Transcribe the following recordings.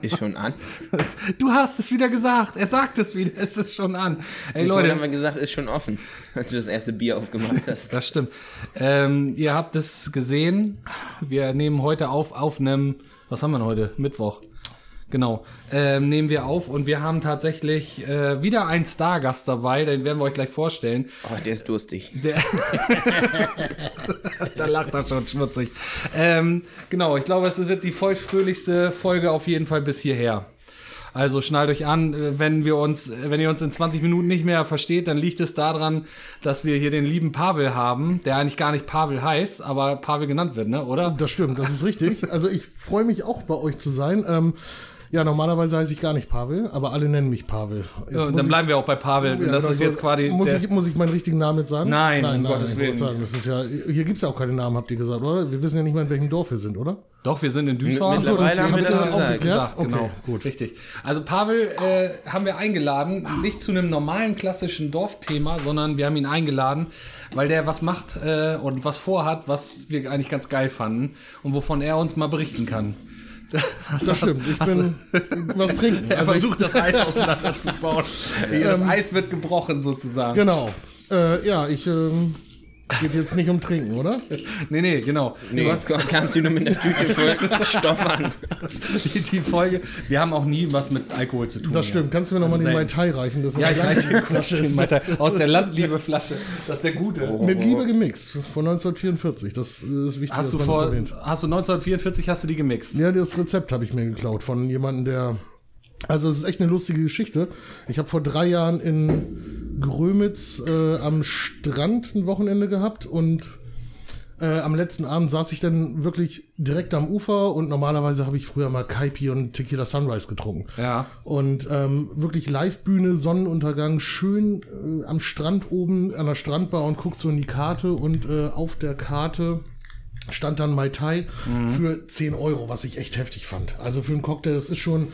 Ist schon an. Du hast es wieder gesagt. Er sagt es wieder. Es ist schon an. Ey, haben Leute. wir gesagt, ist schon offen, als du das erste Bier aufgemacht hast. Das stimmt. Ähm, ihr habt es gesehen. Wir nehmen heute auf, auf einem, was haben wir denn heute? Mittwoch. Genau. Ähm, nehmen wir auf und wir haben tatsächlich äh, wieder einen Stargast dabei, den werden wir euch gleich vorstellen. Oh, der ist durstig. Der da lacht er schon schmutzig. Ähm, genau, ich glaube, es wird die feuchtfröhlichste Folge auf jeden Fall bis hierher. Also schnallt euch an, äh, wenn wir uns, wenn ihr uns in 20 Minuten nicht mehr versteht, dann liegt es daran, dass wir hier den lieben Pavel haben, der eigentlich gar nicht Pavel heißt, aber Pavel genannt wird, ne, oder? Das stimmt, das ist richtig. Also ich freue mich auch bei euch zu sein. Ähm, ja, normalerweise heiße ich gar nicht Pavel, aber alle nennen mich Pavel. Jetzt Ja, und dann ich- bleiben wir auch bei Pavel. Ja, das dann ist jetzt quasi Muss der, ich, muss ich meinen richtigen Namen jetzt sagen? Nein, um nein, Gottes ich Willen Sagen, das ist ja, hier gibt's ja auch keine Namen, habt ihr gesagt, oder? Wir wissen ja nicht mal, in welchem Dorf wir sind, oder? Doch, wir sind in Düsseldorf. Mittlerweile das- haben wir das auch gesagt. geklärt? Okay, genau. gut. Richtig. Also Pavel äh, haben wir eingeladen, nicht zu einem normalen klassischen Dorfthema, sondern wir haben ihn eingeladen, weil der was macht äh, und was vorhat, was wir eigentlich ganz geil fanden und wovon er uns mal berichten kann. Was, Das stimmt. Ich bin was trinken. er Also versucht das Eis auseinanderzubauen. das Eis wird gebrochen sozusagen. Genau. Äh, ja, ich ähm, geht jetzt nicht um Trinken, oder? Nee, nee, genau. Nee, Du hast kamst du nur mit einer Tüte voll Stoff an. die, die Folge. Wir haben auch nie was mit Alkohol zu tun. Das ja. stimmt. Kannst du mir nochmal Also den Mai. Tai reichen? Das Ja, ich ist reiche kurz den weiter das. aus der Landliebe-Flasche. Das ist der gute. Mit Liebe gemixt von 1944. Das ist wichtig. Hast du dass man vor, das erwähnt. hast du 1944 hast du die gemixt? Ja, das Rezept habe ich mir geklaut von jemandem, der. Also es ist echt eine lustige Geschichte. Ich habe vor drei Jahren in Grömitz äh, am Strand ein Wochenende gehabt und äh, am letzten Abend saß ich dann wirklich direkt am Ufer und normalerweise habe ich früher mal Kaipi und Tequila Sunrise getrunken. Ja. Und ähm, wirklich Live-Bühne, Sonnenuntergang, schön äh, am Strand oben an der Strandbar und guckt so in die Karte und äh, auf der Karte stand dann Mai Tai für 10 Euro, was ich echt heftig fand. Also für einen Cocktail, das ist schon,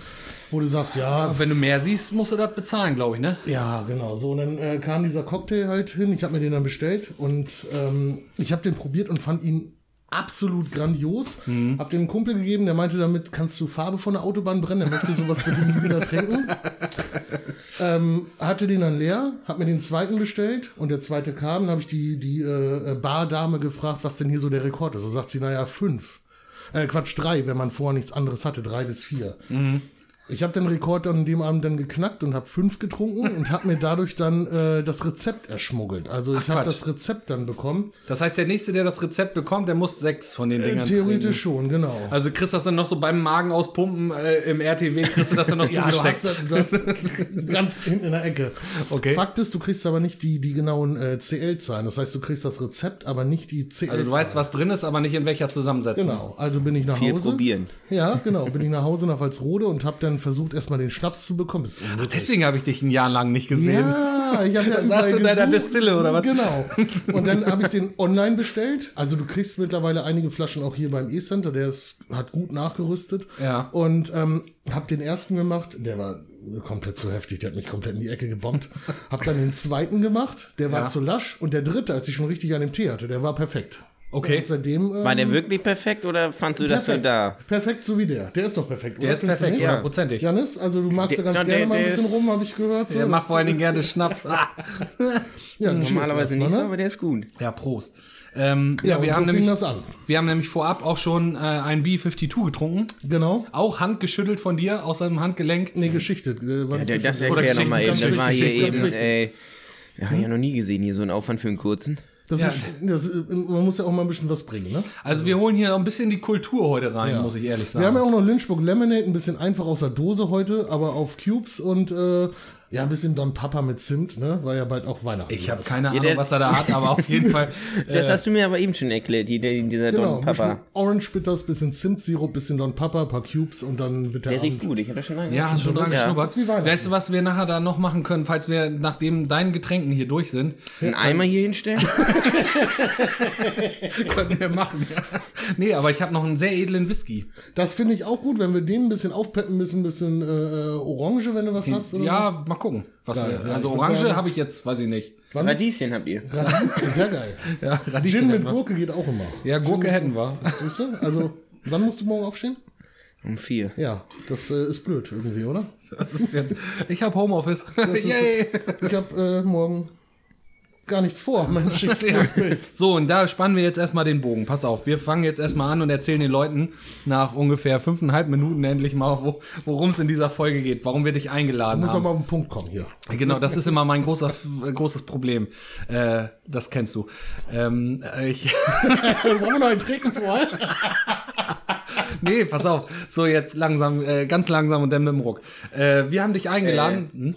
wo du sagst, ja, Wenn du mehr siehst, musst du das bezahlen, glaube ich, ne? ja, genau. So, und dann äh, kam dieser Cocktail halt hin. Ich habe mir den dann bestellt und ähm, ich habe den probiert und fand ihn absolut grandios. Hab dem Kumpel gegeben, der meinte, damit kannst du Farbe von der Autobahn brennen. Er möchte sowas bitte nie wieder trinken. ähm, hatte den dann leer, hab mir den zweiten bestellt und der zweite kam. Dann habe ich die, die äh, Bardame gefragt, was denn hier so der Rekord ist. Da sagt sie, naja, fünf. Äh, Quatsch, drei, wenn man vorher nichts anderes hatte, drei bis vier. Ich habe den Rekord an dem Abend dann geknackt und habe fünf getrunken und habe mir dadurch dann äh, das Rezept erschmuggelt. Also ich habe das Rezept dann bekommen. Das heißt, der Nächste, der das Rezept bekommt, der muss sechs von den Äh, Dingern theoretisch trinken. schon, genau. Also du kriegst das dann noch so beim Magen auspumpen äh, im RTW, kriegst du das dann noch ja, du zugesteckt. hast, das, du hast ganz hinten in der Ecke. Okay. Fakt ist, du kriegst aber nicht die, die genauen äh, CL-Zahlen. Das heißt, du kriegst das Rezept, aber nicht die CL-Zahlen. Also du weißt, was drin ist, aber nicht in welcher Zusammensetzung. Genau, also bin ich nach Viel Hause. probieren. Ja, genau, bin ich nach Hause nach Walsrode und habe dann versucht, erstmal den Schnaps zu bekommen. Ist Ach, deswegen habe ich dich ein Jahr lang nicht gesehen. Ja, ich habe ja Saß du in deiner. Destille, oder was? Genau. Und dann habe ich den online bestellt. Also du kriegst mittlerweile einige Flaschen auch hier beim E-Center. Der ist, hat gut nachgerüstet. Ja. Und ähm, habe den ersten gemacht. Der war komplett zu heftig. Der hat mich komplett in die Ecke gebombt. Hab dann den zweiten gemacht. Der war Ja. zu lasch. Und der dritte, als ich schon richtig an dem Tee hatte, der war perfekt. Okay. Und seitdem, ähm, War der wirklich perfekt oder fandst du das so perfekt. da? Perfekt so wie der. Der ist doch perfekt, Der ist Findest du perfekt, nicht? ja. hundertprozentig. Janis, also du magst ja Der- ganz ja, gerne der- mal ein der bisschen ist- rum, habe ich gehört. So. Der macht vor allen Dingen gerne Schnaps. Ja, Normalerweise nicht so, ne? aber der ist gut. ja, Prost. Ähm, ja, Ja, und wir, so haben fing nämlich, das an. wir haben nämlich vorab auch schon äh, ein B52 getrunken. Genau. Auch handgeschüttelt von dir aus seinem Handgelenk. Nee, Geschichte. äh, war Ja, nicht der, das Geschichte. Oder erklär nochmal eben. Das war hier Geschichte, eben, ey. Ja, hab ich ja noch nie gesehen, hier so ein Aufwand für einen kurzen. Das Ja. ist, das, man muss ja auch mal ein bisschen was bringen, ne? Also wir holen hier auch ein bisschen die Kultur heute rein, Ja. muss ich ehrlich Wir haben ja sagen. auch noch Lynchburg Lemonade, ein bisschen einfach aus der Dose heute, aber auf Cubes und äh, ja, ein bisschen Don Papa mit Zimt, ne? Weil ja bald auch Weihnachten Ich habe keine Ja, Ahnung, was er da hat, aber auf jeden Fall. Das Äh, hast du mir aber eben schon erklärt, die, die, dieser Genau, Don Papa. Orange Bitters, bisschen Zimtsirup, bisschen Don Papa, paar Cubes und dann wird der, Der riecht gut, ich hatte schon lange ja, hast schon dran Ja. geschnuppert. Weihnachten. Weißt du, was wir nachher da noch machen können, falls wir nachdem deinen Getränken hier durch sind? Einen Eimer hier hinstellen? Können wir machen, ja. Nee, aber ich habe noch einen sehr edlen Whisky. Das finde ich auch gut, wenn wir den ein bisschen aufpeppen müssen, ein bisschen äh, Orange, wenn du was hast. Oder Ja, mal gucken. Was Geil, wir, ja, also Orange habe ich jetzt, weiß ich nicht. Wann? Radieschen habt ihr. Radieschen, sehr geil. Ja, Gin Radieschen mit hätten wir. Gurke geht auch immer. Ja, Gurke hätten wir. Siehst du? Also, wann musst du morgen aufstehen? Um vier. Ja, das äh, ist blöd irgendwie, oder? Das ist jetzt, ich habe Homeoffice. ist- Yay. Ich habe äh, morgen gar nichts vor. Mensch, ich das Bild. So, und da spannen wir jetzt erstmal den Bogen. Pass auf, wir fangen jetzt erstmal an und erzählen den Leuten nach ungefähr fünfeinhalb Minuten endlich mal, wo, worum es in dieser Folge geht, warum wir dich eingeladen Muss haben. aber auf den Punkt kommen hier. Genau, das ist immer mein großer, äh, großes Problem. Äh, das kennst du. Ähm, äh, ich, Wollen wir noch einen trinken vorher? nee, pass auf. So, jetzt langsam, äh, ganz langsam und dann mit dem Ruck. Äh, wir haben dich eingeladen. Hm?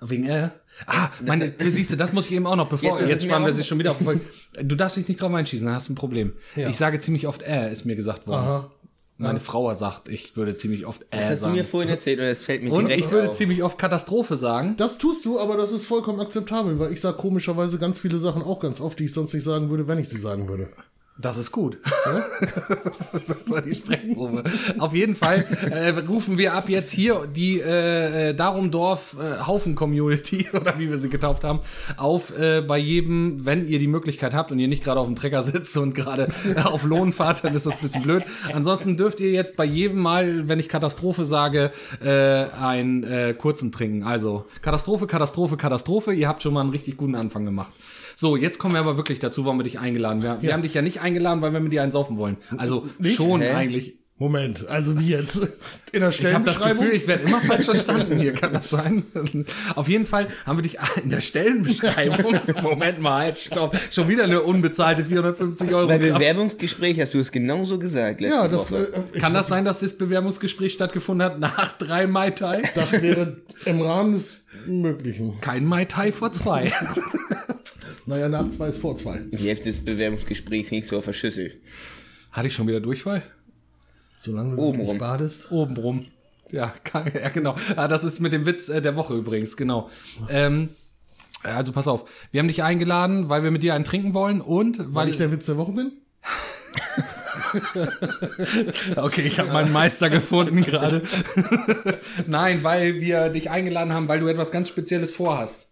Wegen äh? Ah, meine, du siehst du, das muss ich eben auch noch, bevor, Jetzt jetzt, spannen wir sich schon wieder auf die Folge. Du darfst dich nicht drauf einschießen, dann hast du ein Problem. Ja. Ich sage ziemlich oft äh, ist mir gesagt worden. Aha. Meine Frau sagt, ich würde ziemlich oft äh Das hast du sagen. mir vorhin erzählt und es fällt mir und direkt ich würde auf. ziemlich oft Katastrophe sagen. Das tust du, aber das ist vollkommen akzeptabel, weil ich sage komischerweise ganz viele Sachen auch ganz oft, die ich sonst nicht sagen würde, wenn ich sie sagen würde. Das ist gut. das war die Sprechprobe. Auf jeden Fall äh, rufen wir ab jetzt hier die äh, äh, Darumdorf äh, Haufen Community oder wie wir sie getauft haben auf äh, bei jedem, wenn ihr die Möglichkeit habt und ihr nicht gerade auf dem Trecker sitzt und gerade auf Lohn fahrt, dann ist das ein bisschen blöd. Ansonsten dürft ihr jetzt bei jedem Mal, wenn ich Katastrophe sage, äh, einen äh, kurzen trinken. Also Katastrophe, Katastrophe, Katastrophe. Ihr habt schon mal einen richtig guten Anfang gemacht. So, jetzt kommen wir aber wirklich dazu, warum wir dich eingeladen. Wir, wir haben dich ja nicht eingeladen, weil wir mit dir einen saufen wollen. Also schon Hä? eigentlich. Moment, also wie jetzt? In der Ich habe das Stellenbeschreibung? Gefühl, ich werde immer falsch verstanden hier. Kann das sein? Auf jeden Fall haben wir dich in der Stellenbeschreibung. Moment mal, halt, stopp. Schon wieder eine unbezahlte 450 Euro. Beim Kraft. Bewerbungsgespräch hast du es genauso gesagt letzte ja, das, Woche. äh, Kann das sein, dass das Bewerbungsgespräch stattgefunden hat nach drei Mai Tai? das wäre im Rahmen des Möglichen. Kein Mai Tai vor zwei. Naja, nach zwei ist vor zwei. Die Hälfte des Bewerbungsgesprächs auf der Schüssel. Hatte ich schon wieder Durchfall? Solange du Obenrum. nicht badest. Obenrum. Ja, kann, ja, genau. Ah, das ist mit dem Witz äh, der Woche übrigens, genau. Ähm, also pass auf, wir haben dich eingeladen, weil wir mit dir einen trinken wollen und weil, Weil ich der Witz der Woche bin? Okay, ich habe meinen Meister gefunden gerade. Nein, weil wir dich eingeladen haben, weil du etwas ganz Spezielles vorhast.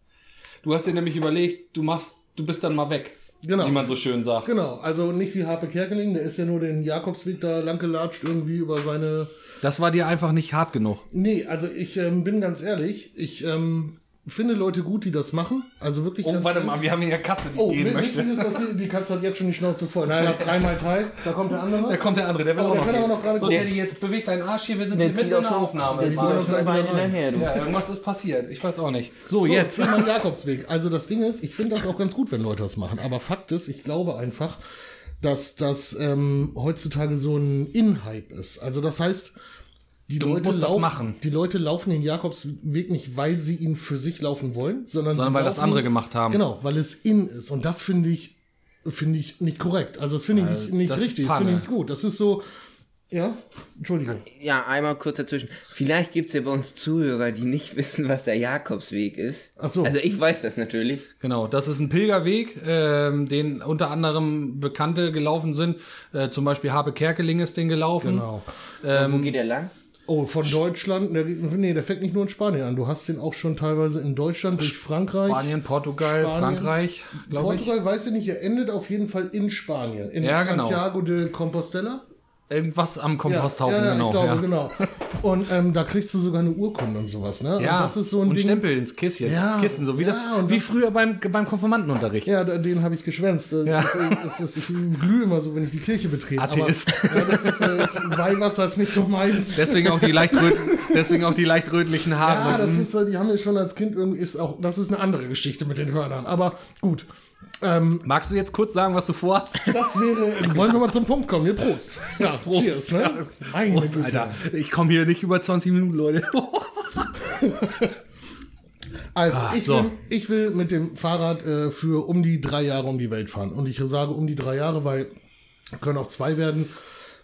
Du hast dir nämlich überlegt, du machst, du bist dann mal weg. Genau. Wie man so schön sagt. Genau, also nicht wie Harpe Kerkeling, der ist ja nur den Jakobsweg da lang gelatscht irgendwie über seine Das war dir einfach nicht hart genug. Nee, also ich ähm, bin ganz ehrlich, ich ähm, finde Leute gut, die das machen. Also wirklich. Oh, warte mal, wir haben hier eine Katze, die Oh, gehen wichtig möchte. ist, dass die, die Katze hat jetzt schon die Schnauze voll. Nein, er hat dreimal Teil. Da kommt der andere. Da kommt der andere, der will Oh, auch der noch kann gehen. aber noch gerade so, gucken. Teddy, jetzt bewegt deinen Arsch hier, wir sind Der hier mitten in auch der Aufnahme. der zieht auch schon Wein hinterher, du. ja, irgendwas ist passiert. Ich weiß auch nicht. So, So, jetzt. jetzt mein Jakobsweg. Also das Ding ist, ich finde das auch ganz gut, wenn Leute das machen. Aber Fakt ist, ich glaube einfach, dass das ähm, heutzutage so ein In-Hype ist. Also das heißt, die Du Leute, musst das laufen, machen. die Leute laufen den Jakobsweg nicht, weil sie ihn für sich laufen wollen, sondern, Sondern sie weil das laufen- andere gemacht haben. Genau, weil es in ist. Und das finde ich, finde ich nicht korrekt. Also das finde ich nicht, nicht das richtig, finde ich nicht gut. Das ist so, ja, Entschuldigung. Ja, einmal kurz dazwischen. Vielleicht gibt's ja bei uns Zuhörer, die nicht wissen, was der Jakobsweg ist. Ach so. Also ich weiß das natürlich. Genau, das ist ein Pilgerweg, ähm, den unter anderem Bekannte gelaufen sind. Äh, zum Beispiel Habe Kerkeling ist den gelaufen. Genau. Und wo geht der lang? Oh, von Deutschland, der, nee, der fängt nicht nur in Spanien an. Du hast den auch schon teilweise in Deutschland, durch Frankreich. Spanien, Portugal, Spanien, Frankreich, glaube ich. Portugal, weiß ich nicht, er endet auf jeden Fall in Spanien. In Ja, genau. Santiago de Compostela. Irgendwas am Komposthaufen, ja, ja, genau. Ich glaube, ja. genau. Und ähm, da kriegst du sogar eine Urkunde und sowas, ne? Ja, und das ist so ein und Ding. Stempel ins Kisschen. Ja, Kissen, so wie ja, das, und wie das- früher beim, beim Konfirmandenunterricht. Ja, den habe ich geschwänzt. Ja. Das, das, ich glühe immer so, wenn ich die Kirche betrete. Atheist. Aber, ja, das ist, äh, Weihwasser ist nicht so meins. Deswegen auch die leicht, röt, deswegen auch die leicht rötlichen Haare. Ja, das ist, äh, die haben wir schon als Kind irgendwie, ist auch, das ist eine andere Geschichte mit den Hörnern. Aber gut. Ähm, Magst du jetzt kurz sagen, was du vorhast? das wäre, wollen wir mal zum Punkt kommen. Hier, Prost. Ja, Prost. Cheers, ne? Meine Prost. Alter. Ich komme hier nicht über 20 Minuten, Leute. Also, Ah, ich, so. will, ich will mit dem Fahrrad äh, für um die drei Jahre um die Welt fahren. Und ich sage um die drei Jahre, weil können auch zwei werden,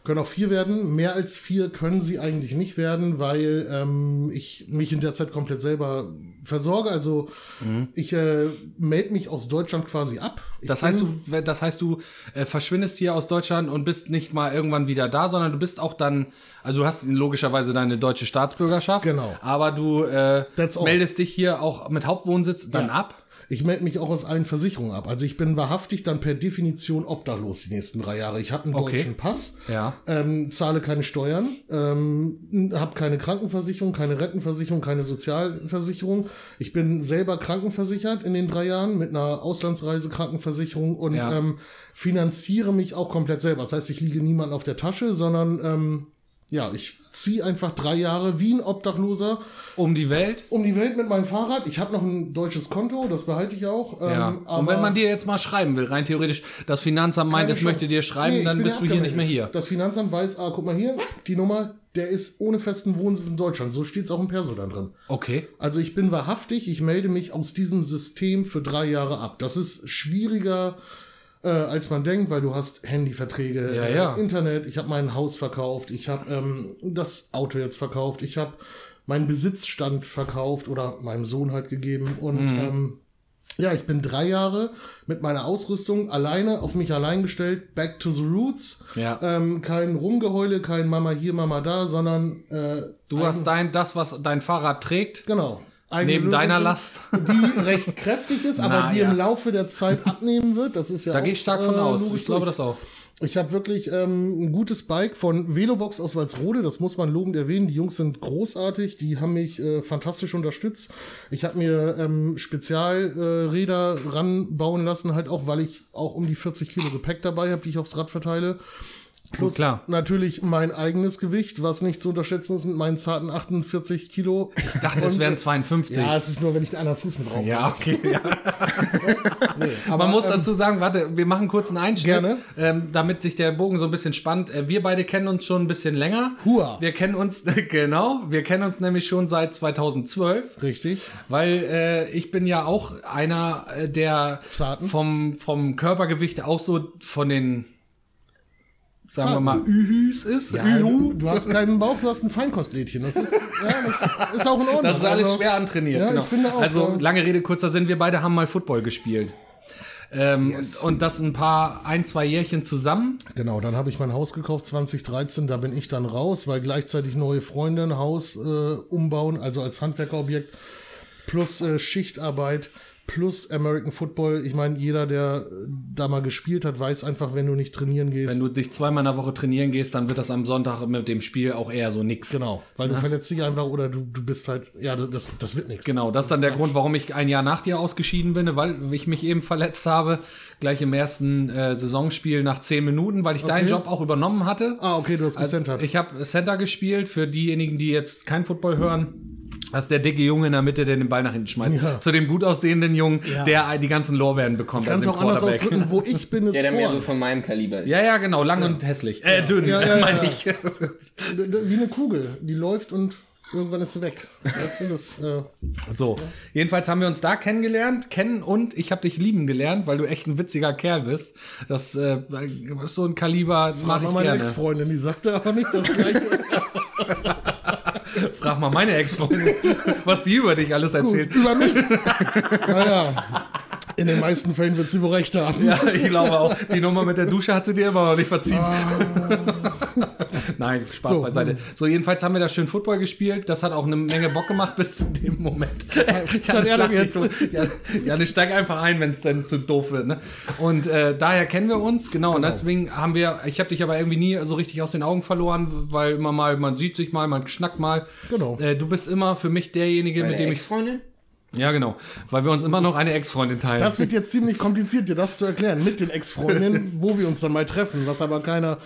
können auch vier werden. Mehr als vier können sie eigentlich nicht werden, weil ähm, ich mich in der Zeit komplett selber versorge. Also Mhm. ich äh, melde mich aus Deutschland quasi ab. Ich Das heißt, du, das heißt, du äh, verschwindest hier aus Deutschland und bist nicht mal irgendwann wieder da, sondern du bist auch dann, also du hast logischerweise deine deutsche Staatsbürgerschaft. Genau. Aber du äh, meldest dich hier auch mit Hauptwohnsitz dann Ja. ab. Ich melde mich auch aus allen Versicherungen ab. Also ich bin wahrhaftig dann per Definition obdachlos die nächsten drei Jahre. Ich habe einen Okay. deutschen Pass, Ja. ähm, zahle keine Steuern, ähm, habe keine Krankenversicherung, keine Rentenversicherung, keine Sozialversicherung. Ich bin selber krankenversichert in den drei Jahren mit einer Auslandsreisekrankenversicherung und Ja. ähm, finanziere mich auch komplett selber. Das heißt, ich liege niemandem auf der Tasche, sondern ähm, ja, ich ziehe einfach drei Jahre wie ein Obdachloser Um die Welt. um die Welt mit meinem Fahrrad. Ich habe noch ein deutsches Konto, das behalte ich auch. Ja. Ähm, Und wenn man dir jetzt mal schreiben will, rein theoretisch, das Finanzamt meint, es möchte dir schreiben, Nee, dann bist du hier nicht mehr hier. Das Finanzamt weiß, ah, guck mal hier, die Nummer, der ist ohne festen Wohnsitz in Deutschland. So steht es auch im Perso dann drin. Okay. Also ich bin wahrhaftig, ich melde mich aus diesem System für drei Jahre ab. Das ist schwieriger, äh, als man denkt, weil du hast Handyverträge, Ja, äh, ja. Internet, ich habe mein Haus verkauft, ich habe ähm, das Auto jetzt verkauft, ich habe meinen Besitzstand verkauft oder meinem Sohn halt gegeben und Mhm. ähm, ja, ich bin drei Jahre mit meiner Ausrüstung alleine auf mich allein gestellt, back to the roots. Ja. Ähm, kein Rumgeheule, kein Mama hier, Mama da, sondern äh, Du hast dein, das, was dein Fahrrad trägt, genau neben Lösung deiner Last. die recht kräftig ist, aber Na, die ja. im Laufe der Zeit abnehmen wird. Das ist ja Da gehe ich stark von äh, aus. Ich glaube das auch. Ich habe wirklich ähm, ein gutes Bike von Velobox aus Walsrode, das muss man lobend erwähnen. Die Jungs sind großartig, die haben mich äh, fantastisch unterstützt. Ich habe mir ähm, Spezialräder äh, ranbauen lassen, halt auch, weil ich auch um die 40 Kilo Gepäck dabei habe, die ich aufs Rad verteile. Plus klar. natürlich mein eigenes Gewicht, was nicht zu unterschätzen ist mit meinen zarten 48 Kilo. Ich dachte, es wären äh, 52. Ja, es ist nur, wenn ich den anderen Fuß mit drauf Ja, okay. Ja. Aber, Man muss ähm, dazu sagen, warte, wir machen kurz einen Einschnitt, Gerne. Ähm, damit sich der Bogen so ein bisschen spannt. Äh, wir beide kennen uns schon ein bisschen länger. Hua. Wir kennen uns, genau, wir kennen uns nämlich schon seit 2012. Richtig. Weil äh, ich bin ja auch einer, äh, der Zarten. vom, vom Körpergewicht auch so von den, sagen wir mal, Ühüs ist. Ja, Ühu. du, hast keinen Bauch, du hast ein Feinkostlädchen. Das ist, ja, das ist auch in Ordnung. Das ist alles Also, schwer antrainiert. ja, genau. ich finde auch, also lange Rede, kurzer Sinn, wir beide haben mal Football gespielt. Ähm, und, und das ein paar, ein, zwei Jährchen zusammen. Genau, dann habe ich mein Haus gekauft 2013, da bin ich dann raus, weil gleichzeitig neue Freunde ein Haus äh, umbauen, also als Handwerkerobjekt, plus äh, Schichtarbeit, plus American Football. Ich meine, jeder, der da mal gespielt hat, weiß einfach, wenn du nicht trainieren gehst. Wenn du dich zweimal in der Woche trainieren gehst, dann wird das am Sonntag mit dem Spiel auch eher so nix. genau, weil du verletzt dich einfach oder du, du bist halt, ja, das, das wird nichts. Genau, das ist dann der Grund, warum ich ein Jahr nach dir ausgeschieden bin, weil ich mich eben verletzt habe, gleich im ersten äh, Saisonspiel nach zehn Minuten, weil ich deinen Job auch übernommen hatte. Ah, okay, du hast Also, gecentert. ich habe Center gespielt, für diejenigen, die jetzt kein Football hören. Das ist der dicke Junge in der Mitte, der den Ball nach hinten schmeißt. Ja. Zu dem gut aussehenden Jungen, Ja. der die ganzen Lorbeeren bekommt. Kannst also auch anders ausdrücken, wo ich bin, ist Der dann mehr so von meinem Kaliber ist. Ja, ja, genau, lang und hässlich. Äh, dünn, Ja, ja, ja, meine ja. ich. Wie eine Kugel, die läuft und irgendwann ist sie weg. Weißt du, das, äh, So, jedenfalls haben wir uns da kennengelernt, kennen und ich habe dich lieben gelernt, weil du echt ein witziger Kerl bist. Das äh, ist so ein Kaliber, mach ich meine gerne. Ex-Freundin, die sagte aber nicht das Gleiche. Frag mal meine Ex-Freundin, was die über dich alles erzählt. Über mich. naja, in den meisten Fällen wird sie wohl recht haben. Ja, ich glaube auch. Die Nummer mit der Dusche hat sie dir immer noch nicht verziehen. Nein, Spaß Ah. So, beiseite. So, jedenfalls haben wir da schön Football gespielt. Das hat auch eine Menge Bock gemacht bis zu dem Moment. was hat er lacht denn dich tot. Ja, ja, ich steig einfach ein, wenn es dann zu doof wird. Ne? Und äh, daher kennen wir uns, genau. Und deswegen haben wir, ich habe dich aber irgendwie nie so richtig aus den Augen verloren, weil immer mal, man sieht sich mal, man schnackt mal. Genau. Äh, du bist immer für mich derjenige, Meine mit dem ich. Ex-Freundin? Ja, genau. Weil wir uns immer noch eine Ex-Freundin teilen. Das wird jetzt ziemlich kompliziert, dir das zu erklären mit den Ex-Freundinnen, wo wir uns dann mal treffen, was aber keiner.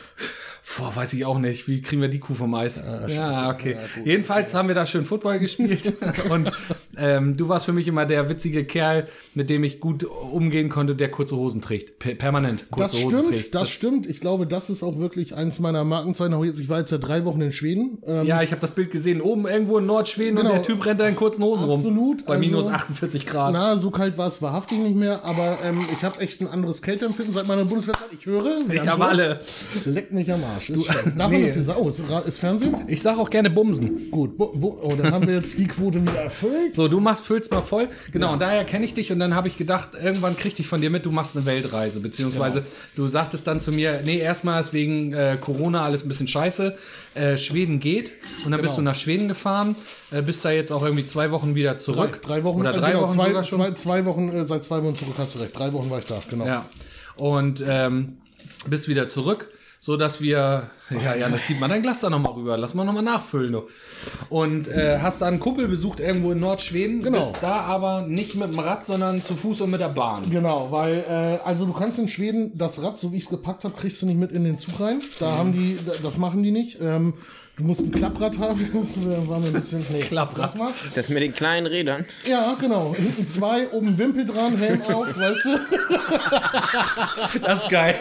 Boah, weiß ich auch nicht. Wie kriegen wir die Kuh vom Eis? ja, okay. Jedenfalls haben wir da schön Football gespielt. und ähm, du warst für mich immer der witzige Kerl, mit dem ich gut umgehen konnte, der kurze Hosen trägt. Per permanent kurze Das Hosen stimmt, trägt. das stimmt. Ich glaube, das ist auch wirklich eins meiner Markenzeichen. Auch jetzt, ich war jetzt ja drei Wochen in Schweden. Ähm, ja, ich habe das Bild gesehen. Oben irgendwo in Nordschweden Genau. und der Typ rennt da in kurzen Hosen rum. Absolut, Bei also- minus 48 Grad. Na, so kalt war es wahrhaftig nicht mehr, aber ähm, ich habe echt ein anderes Kälteempfinden seit meiner Bundeswehrzeit. Ich höre, wir Ich haben habe alle. Leckt mich am Arsch. Ist schon. Darf man nee. das hier sagen? Oh, ist, ist Fernsehen? Ich sag auch gerne Bumsen. Gut. Wo, wo, oh, dann haben wir jetzt die Quote wieder erfüllt. So, du machst, füllst mal voll. Genau, und daher kenne ich dich und dann habe ich gedacht, irgendwann krieg ich von dir mit, du machst eine Weltreise. Beziehungsweise Genau. du sagtest dann zu mir, nee, erstmal ist wegen äh, Corona alles ein bisschen scheiße. Äh, Schweden geht. Und dann bist Genau. du nach Schweden gefahren, äh, bist da jetzt auch irgendwie zwei Wochen wieder Drei, zurück. drei Wochen. Oder äh, drei genau, Wochen zwei, sogar schon. Zwei, zwei Wochen, äh, seit zwei Wochen zurück hast du recht. Drei Wochen war ich da, genau. Ja. Und ähm, bist wieder zurück, so dass wir, ja, ja, das gibt man dein Glas da nochmal rüber, lass mal nochmal nachfüllen. Du. Und äh, hast da einen Kumpel besucht irgendwo in Nordschweden, Genau. bist da aber nicht mit dem Rad, sondern zu Fuß und mit der Bahn. Genau, weil, äh, also du kannst in Schweden das Rad, so wie ich es gepackt habe, kriegst du nicht mit in den Zug rein. Da haben die, das machen die nicht. Ähm, du musst ein Klapprad haben. Das war mir ein bisschen, nee, Klapprad. mal. Das mit den kleinen Rädern. Ja, genau. Hinten zwei, oben Wimpel dran, Helm auf, weißt du? Das ist geil.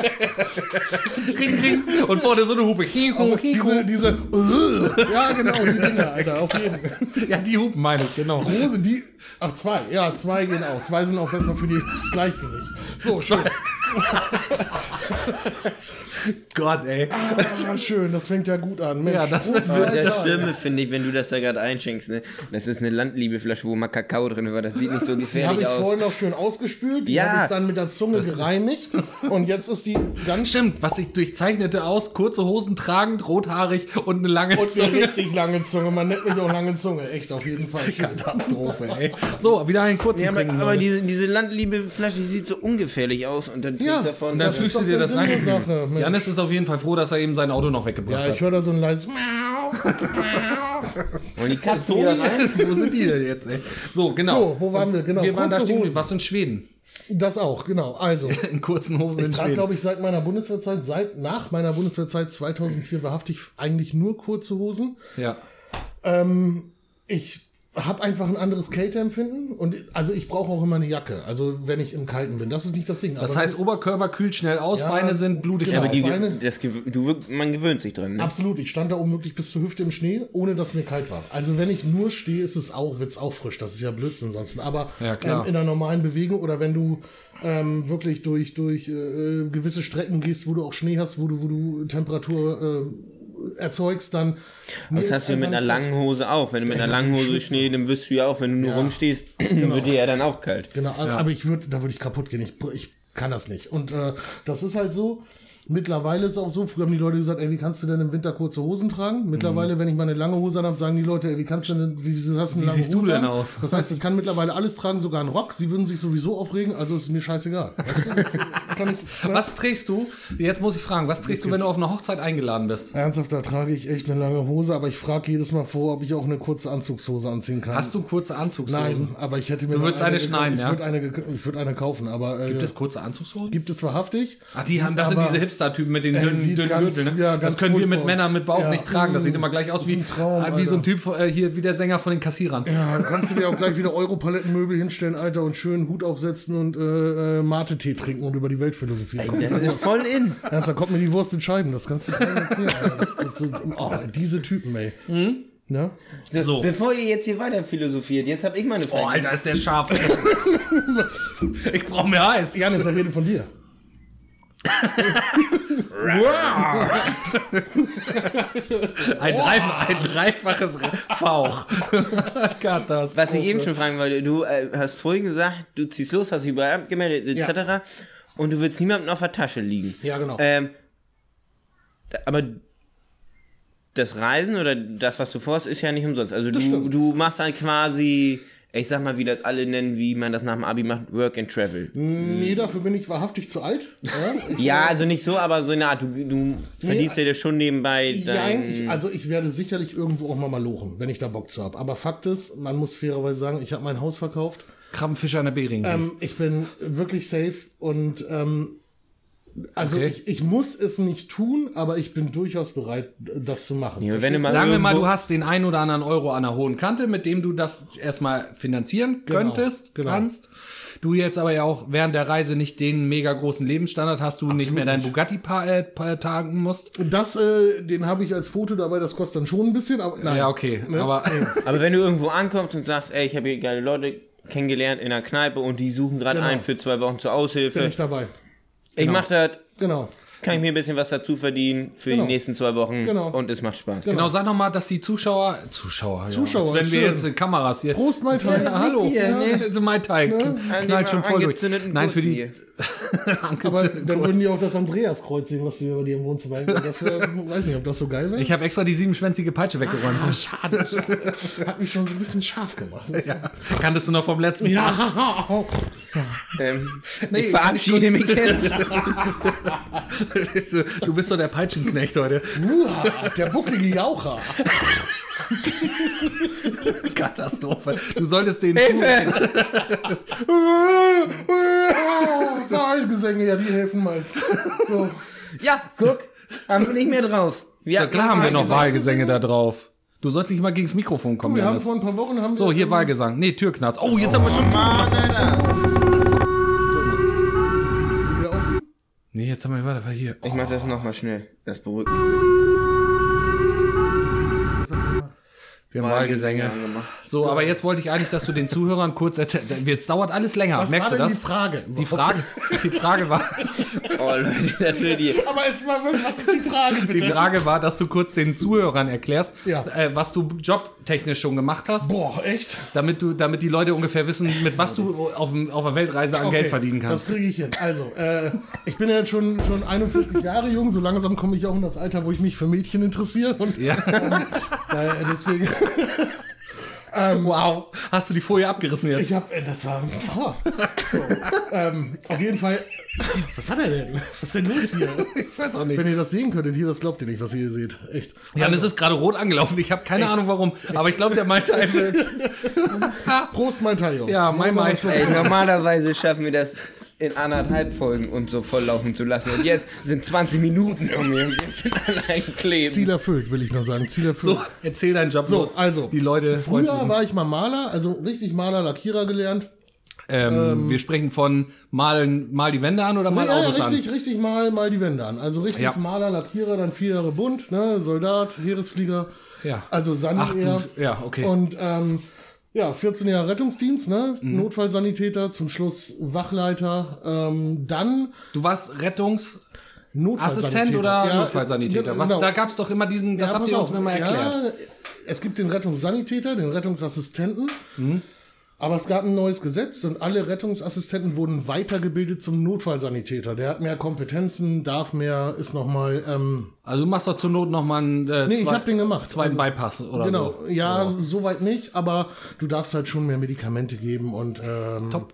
ring, ring. Und vorne so eine Hupe. Diese, diese, äh, ja genau, die Dinger, Alter, auf jeden Fall. Ja, die Hupen meine ich, genau. Große, die, ach zwei, ja, zwei gehen auch. Zwei sind auch besser für die, das Gleichgewicht. So, schön. Gott, ey. Ah, schön, das fängt ja gut an. Mensch, Ja, das wird- Aber das Alter. Schlimme finde ich, wenn du das da gerade einschenkst, ne? Das ist eine Landliebeflasche, wo mal Kakao drin war. Das sieht nicht so Die habe gefährlich ich aus. vorhin noch schön ausgespült, die Ja. habe ich dann mit der Zunge gereinigt und jetzt ist die ganz Stimmt, was ich durchzeichnete aus, kurze Hosen tragend, rothaarig und eine lange und eine Zunge. richtig lange Zunge. Man nennt mich auch lange Zunge, echt auf jeden Fall. Katastrophe, ey. So, wieder einen kurzen Ja, aber, trinken. aber diese, diese Landliebeflasche, die sieht so ungefährlich aus und dann Ja, davon. und dann das ist du dir das rein. Sache, Mensch. Janis ist auf jeden Fall froh, dass er eben sein Auto noch weggebracht Ja, ich hat. höre da so ein leises Miau. und die Katze wieder rein. Wo sind die denn jetzt, ey? So, genau. So, wo waren wir? Genau, Wir waren da kurze stehen Hosen. Was in Schweden? Das auch, genau. Also, In kurzen Hosen in ich trage, Schweden. glaube ich, seit meiner Bundeswehrzeit, seit nach meiner Bundeswehrzeit 2004 wahrhaftig eigentlich nur kurze Hosen. Ja. Ähm, ich habe einfach ein anderes Kälteempfinden und also ich brauche auch immer eine Jacke, also wenn ich im Kalten bin. Das ist nicht das Ding. Das aber heißt, Oberkörper kühlt schnell aus, Ja, Beine sind blutig. genau. aber Die, Seine- das, du, man gewöhnt sich dran. Ne? Absolut, ich stand da oben wirklich bis zur Hüfte im Schnee, ohne dass mir kalt war. Also wenn ich nur stehe, ist es auch, wird's auch frisch. Das ist ja Blödsinn sonst. Aber Ja, klar. ähm, in einer normalen Bewegung oder wenn du ähm, wirklich durch, durch äh, gewisse Strecken gehst, wo du auch Schnee hast, wo du, wo du Temperatur äh, erzeugst, dann. mir Das hast du mit einer langen Hose auch. Wenn du mit einer Ja, langen Hose. Schnee, dann wirst du ja auch, wenn du nur Ja. Genau. rumstehst, wird dir ja dann auch kalt. Genau, aber ich würde, da würde ich kaputt gehen. Ich, ich kann das nicht. Und äh, das ist halt so. Mittlerweile ist es auch so, früher haben die Leute gesagt, ey, wie kannst du denn im Winter kurze Hosen tragen? Mhm. Mittlerweile, wenn ich mal eine lange Hose an habe, sagen die Leute, ey, wie kannst du denn, wie, wie hast du eine Wie lange siehst du Hose denn an? aus? Das heißt, ich kann mittlerweile alles tragen, sogar einen Rock. Sie würden sich sowieso aufregen, also ist mir scheißegal. Weißt du, ich, ne? Was trägst du? Jetzt muss ich fragen, was trägst du, wenn du auf eine Hochzeit eingeladen bist? Ernsthaft, da trage ich echt eine lange Hose, aber ich frage jedes Mal vor, ob ich auch eine kurze Anzugshose anziehen kann. Hast du kurze Anzugshosen? Nein, aber ich hätte mir Du würdest eine gekauft. schneiden, ich ja? Würde eine, ich würde eine kaufen, aber äh, Gibt es kurze Anzugshosen? gibt es wahrhaftig. Ach, die haben, das sind diese Hipster-Typen mit den Ey, dünnen, dünnen ganz- Gürteln. Ne? ja, das können wir mit. Männern mit Bauch Ja, nicht tragen. Das sieht immer gleich aus wie, ein Traum, äh, wie so ein. Typ äh, hier, wie der Sänger von den Kassierern. Ja, kannst du dir auch gleich wieder Europalettenmöbel hinstellen, Alter, und schön Hut aufsetzen und äh, äh, Mate-Tee trinken und über die Welt philosophieren. Das ist voll in. Ernst, da kommt mir die Wurst in Scheiben, das kannst du keinem erzählen. Das, das sind, oh, diese Typen, ey. Hm? Ne? Das, So. Bevor ihr jetzt hier weiter philosophiert, jetzt habe ich mal eine Frage. Oh, Alter, ist der scharf. ich brauch mehr Eis. Janis, er redet von dir. Ein, Dreif ein dreifaches Fauch. Katastrophe. Was ich eben schon fragen wollte, du äh, hast vorhin gesagt, du ziehst los, hast dich überall abgemeldet, etc. Und du willst niemandem auf der Tasche liegen. Ja, genau. Ähm, aber das Reisen oder das, was du vorhast, ist ja nicht umsonst. Also du, stimmt. du machst dann quasi, ich sag mal, wie das alle nennen, wie man das nach dem Abi macht, Work and Travel. Nee, dafür bin ich wahrhaftig zu alt. Ja, Ja, also nicht so, aber so eine Art, du, du verdienst dir das schon nebenbei Nein, dein... ich, also ich werde sicherlich irgendwo auch mal malochen, wenn ich da Bock zu habe. Aber Fakt ist, man muss fairerweise sagen, ich habe mein Haus verkauft. Krabbenfischer an der Beringsee. Ähm, ich bin wirklich safe und ähm, also Okay. ich, ich muss es nicht tun, aber ich bin durchaus bereit, das zu machen. Ja, wenn du mal Sagen wir mal, du hast den einen oder anderen Euro an der hohen Kante, mit dem du das erstmal finanzieren Genau, könntest, genau. kannst. Du jetzt aber ja auch während der Reise nicht den mega großen Lebensstandard hast, du nicht mehr dein Bugatti pa äh, pa- tanken musst. Das, äh, den habe ich als Foto dabei, das kostet dann schon ein bisschen, aber nein. Ja, okay. Ne? Aber Aber wenn du irgendwo ankommst und sagst, ey, ich habe hier geile Leute kennengelernt in einer Kneipe und die suchen gerade Genau. einen für zwei Wochen zur Aushilfe. Bin ich dabei. Ich mach das. Genau. Kann ich mir ein bisschen was dazu verdienen für Genau. die nächsten zwei Wochen Genau. und es macht Spaß. Genau, sag noch mal, dass die Zuschauer, Zuschauer, Zuschauer, ja, wenn wir jetzt äh, Kameras hier. Prost, mein Freund. Ja, hallo, dir, ne? also Mai Tai knallt schon voll durch. Nein, für die. Aber dann würden die auch das Andreaskreuz sehen, was wir bei dir im Wohnzimmer hängen. Das wär, weiß nicht, ob das so geil wäre. Ich habe extra die siebenschwänzige Peitsche weggeräumt. Ah, schade. Hat mich schon so ein bisschen scharf gemacht. Ja. Kanntest du noch vom letzten Mal? Ja. Ähm, Nee, ich verabschiede mich jetzt. Du bist doch der Peitschenknecht heute. Uah, der bucklige Jaucher. Katastrophe. Du solltest den Hilfe! Oh, Wahlgesänge, ja, die helfen meist. So. Ja, guck, haben wir nicht mehr drauf. Ja, klar haben wir noch Wahlgesänge da drauf. Du sollst nicht mal gegens Mikrofon kommen. Wir haben vor ein paar Wochen haben So, wir, hier Wahlgesang. Nee, Türknarz. Oh, jetzt haben wir schon. Nee, jetzt haben wir, warte, war hier. Ich mach das nochmal schnell. Das beruhigt mich ein bisschen. Wir haben Wahlgesänge. angemacht. So, aber jetzt wollte ich eigentlich, dass du den Zuhörern kurz erzählst. Jetzt dauert alles länger. Was Merkst war du denn das? die Frage? Die Frage, die Frage war, Oh Leute, das die. Aber es war wirklich, was ist die Frage bitte? die Frage war, dass du kurz den Zuhörern erklärst, Ja. äh, was du jobtechnisch schon gemacht hast, Boah, echt? damit du, damit die Leute ungefähr wissen, mit was du auf, auf der Weltreise an Geld verdienen Das kannst. kriege ich hin. Also, äh, ich bin ja jetzt schon, schon 41 Jahre jung, so langsam komme ich auch in das Alter, wo ich mich für Mädchen interessiere. Und Ja. äh, deswegen, Wow. Hast du die Folie abgerissen jetzt? ich habe, äh, das war, oh, so, ähm, auf jeden Fall, was hat er denn? Was ist denn los hier? Ich weiß auch nicht. Wenn ihr das sehen könntet, hier, das glaubt ihr nicht, was ihr hier seht. Echt. Ja, das ist gerade rot angelaufen. Ich habe keine Ahnung warum. Aber ich glaube, der meinte einfach. Prost, mein Teil, Jungs. Ja, mein Mai. Ey, normalerweise schaffen wir das in anderthalb Folgen und so volllaufen zu lassen. Und jetzt sind 20 Minuten irgendwie und wir allein kleben. Ziel erfüllt, will ich nur sagen. Ziel erfüllt. So, erzähl deinen Job So, los. also, Die Leute freuen sich. Früher war ich mal Maler, also richtig Maler, Lackierer gelernt. Ähm, wir sprechen von malen, mal die Wände an oder mal ja, ja, Autos an. richtig, richtig mal, mal die Wände an. Also richtig Ja. Maler, Lackierer, dann vier Jahre bunt, ne, Soldat, Heeresflieger. Ja. Also Ach du, ja, okay. Und ähm, ja, 14 Jahre Rettungsdienst, ne? Mhm. Notfallsanitäter, zum Schluss Wachleiter, ähm, dann du warst Rettungsassistent Notfallsanitäter. oder Ja, Notfallsanitäter? Was, genau. Da gab es doch immer diesen, das Ja, habt ihr uns auf. mir mal erklärt. Ja, es gibt den Rettungssanitäter, den Rettungsassistenten. Mhm. Aber es gab ein neues Gesetz und alle Rettungsassistenten wurden weitergebildet zum Notfallsanitäter. Der hat mehr Kompetenzen, darf mehr, ist nochmal. Ähm, Also du machst doch zur Not nochmal einen äh, nee, ich zwei- habe den gemacht. zweiten Also, Bypass oder Genau, so. ja, soweit nicht, aber du darfst halt schon mehr Medikamente geben und ähm, Top.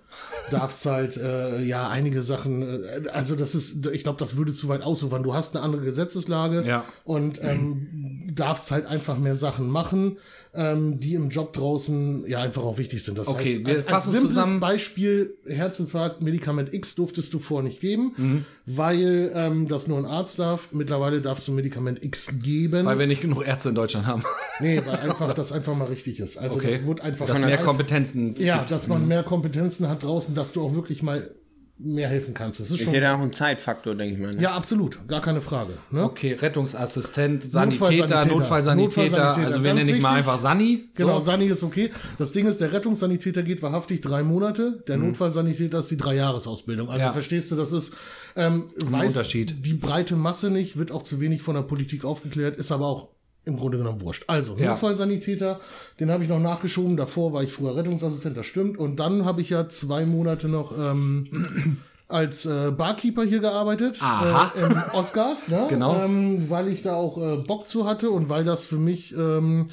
Darfst halt äh, ja einige Sachen, äh, also das ist, ich glaube, das würde zu weit ausufern. Du hast eine andere Gesetzeslage Ja. und ähm, darfst halt einfach mehr Sachen machen, ähm, die im Job draußen ja einfach auch wichtig sind. Das Okay, heißt, wir als, als fassen simples zusammen. Beispiel Herzinfarkt, Medikament X durftest du vorher nicht geben, Mhm. Weil ähm, das nur ein Arzt darf. Mittlerweile darfst du Medikament X geben. Weil wir nicht genug Ärzte in Deutschland haben. Nee, weil einfach das einfach mal richtig ist. Also Okay. das wird einfach Dass von mehr Kompetenzen Ja, gibt. dass man mehr Kompetenzen hat draußen, dass du auch wirklich mal mehr helfen kannst. Das ist Ist schon. ja dann auch ein Zeitfaktor, denke ich mal. Ne? Ja, absolut, gar keine Frage. Ne? Okay, Rettungsassistent, Sanitäter, Notfallsanitäter. Notfallsanitäter, Notfallsanitäter, also wir nennen dich mal einfach Sani. Genau, So. Sani ist okay. Das Ding ist, der Rettungssanitäter geht wahrhaftig drei Monate. Der Notfallsanitäter ist die Dreijahresausbildung. Also Mhm. Ja. verstehst du, das ist ähm, weiß Unterschied. die breite Masse nicht, wird auch zu wenig von der Politik aufgeklärt, ist aber auch im Grunde genommen wurscht. Also, Ja. Notfallsanitäter, den habe ich noch nachgeschoben. Davor war ich früher Rettungsassistent, das stimmt. Und dann habe ich ja zwei Monate noch ähm, als äh, Barkeeper hier gearbeitet. Aha. Äh, im Oscars, ne? Genau. Ähm, weil ich da auch äh, Bock zu hatte und weil das für mich ähm,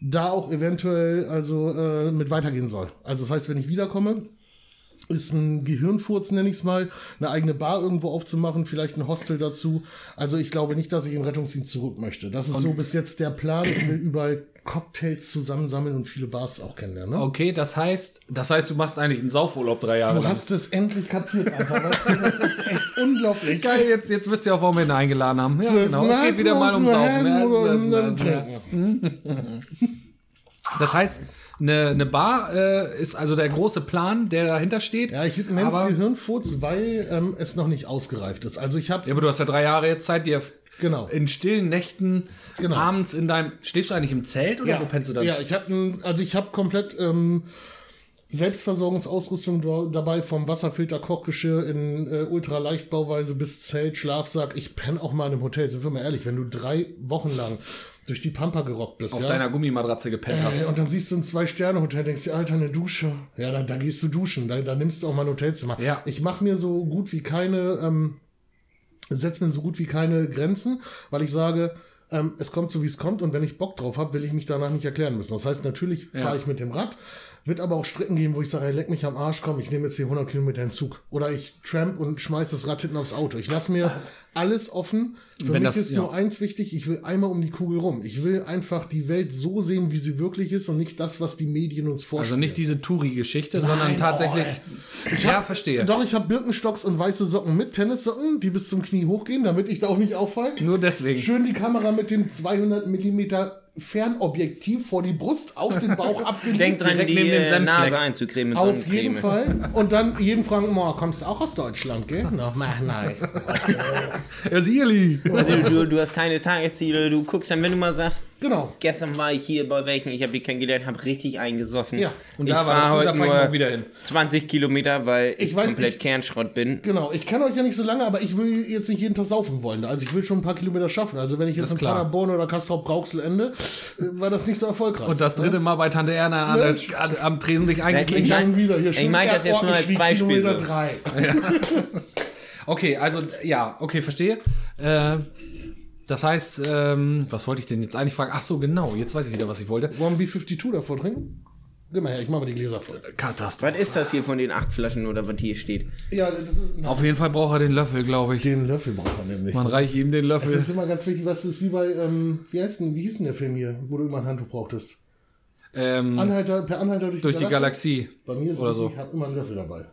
da auch eventuell also äh, mit weitergehen soll. Also das heißt, wenn ich wiederkomme, ist ein Gehirnfurz, nenne ich es mal, eine eigene Bar irgendwo aufzumachen, vielleicht ein Hostel dazu. Also ich glaube nicht, dass ich den Rettungsdienst zurück möchte. Das ist so bis jetzt der Plan. Ich will überall Cocktails zusammensammeln und viele Bars auch kennenlernen. Ne? Okay, das heißt, das heißt, du machst eigentlich einen Saufurlaub drei Jahre Du lang. hast es endlich kapiert, Alter. Weißt du, das ist echt unglaublich. Geil, jetzt, jetzt wisst ihr auch, warum wir ihn eingeladen haben. Ja, genau. Es geht wieder mal um Saufen. Essen, essen, essen, ja. Das heißt, eine, eine Bar äh, ist also der große Plan, der dahinter steht. Ja, ich nenne es Gehirnfurz, weil ähm, es noch nicht ausgereift ist. Also ich habe ja, aber du hast ja drei Jahre jetzt Zeit, dir Genau. in stillen Nächten Genau. abends in deinem. Schläfst du eigentlich im Zelt oder wo pennst du dann? Ja, ich habe also ich habe komplett ähm, Selbstversorgungsausrüstung da- dabei, vom Wasserfilter, Kochgeschirr in äh, Ultraleichtbauweise bis Zelt, Schlafsack. Ich penne auch mal in einem Hotel. Sind wir mal ehrlich, wenn du drei Wochen lang durch die Pampa gerockt bist, Auf ja? deiner Gummimatratze gepennt Ey, hast. und dann siehst du ein Zwei-Sterne-Hotel, denkst dir, Alter, eine Dusche. Ja, dann, da gehst du duschen, da, da nimmst du auch mal ein Hotelzimmer. Ja. Ich mache mir so gut wie keine, ähm, setze mir so gut wie keine Grenzen, weil ich sage, ähm, es kommt so, wie es kommt und wenn ich Bock drauf habe, will ich mich danach nicht erklären müssen. Das heißt, natürlich Ja. fahre ich mit dem Rad, wird aber auch Strecken geben, wo ich sage, ey, leck mich am Arsch, komm, ich nehme jetzt hier 100 Kilometer in Zug. Oder ich tramp und schmeiß das Rad hinten aufs Auto. Ich lasse mir alles offen. Für Wenn mich das- ist ja. nur eins wichtig, ich will einmal um die Kugel rum. Ich will einfach die Welt so sehen, wie sie wirklich ist und nicht das, was die Medien uns vorstellen. Also nicht diese Touri-Geschichte, sondern tatsächlich. ja, verstehe. Doch, ich habe Birkenstocks und weiße Socken mit Tennissocken, die bis zum Knie hochgehen, damit ich da auch nicht auffalle. Nur deswegen. Schön die Kamera mit dem 200 Millimeter Fernobjektiv vor die Brust auf den Bauch abgelegt. Denk dran, Direkt die neben dem. Nase einzucremen mit auf jeden. Fall. Und dann jeden fragen, "Mo, kommst du auch aus Deutschland, gell? No, mach nein. Also du, du hast keine Tagesziele, du guckst dann, wenn du mal sagst, Genau. gestern war ich hier bei welchen, ich habe die kennengelernt, habe richtig eingesoffen. Ja. Und ich da war das gut, da ich nur mal wieder hin. 20 Kilometer, weil ich, Ich weiß, komplett ich- Kernschrott bin. Genau, ich kenne euch ja nicht so lange, aber ich will jetzt nicht jeden Tag saufen wollen. Also ich will schon ein paar Kilometer schaffen. Also wenn ich jetzt in. Paderborn oder Castrop-Rauxel ende, äh, war das nicht so erfolgreich. Und das dritte Mal bei Tante Erna an Mensch. an, am Tresen dich Ich eingeklinkt hast. schon wieder hier ich meine das jetzt nur als Beispiel Kilometer so. drei. Okay, also ja, okay, verstehe. Äh, das heißt, ähm, was wollte ich denn jetzt eigentlich fragen? Ach so, genau, jetzt weiß ich wieder, was ich wollte. Wollen wir B52 davor trinken? Geh mal her, ich mach mal die Gläser voll. Katastrophe. Was ist das hier von den acht Flaschen oder was hier steht? Ja, das ist. Auf jeden Fall braucht er den Löffel, glaube ich. Den Löffel braucht man nämlich. Man reicht ihm den Das Löffel. ist immer ganz wichtig, was ist wie bei, ähm, wie heißt denn, wie hieß denn der Film hier, wo du immer ein Handtuch brauchtest? Ähm, Anhalter, per Anhalter durch, durch die Galaxie. Bei mir ist oder es so. ich habe immer einen Löffel dabei.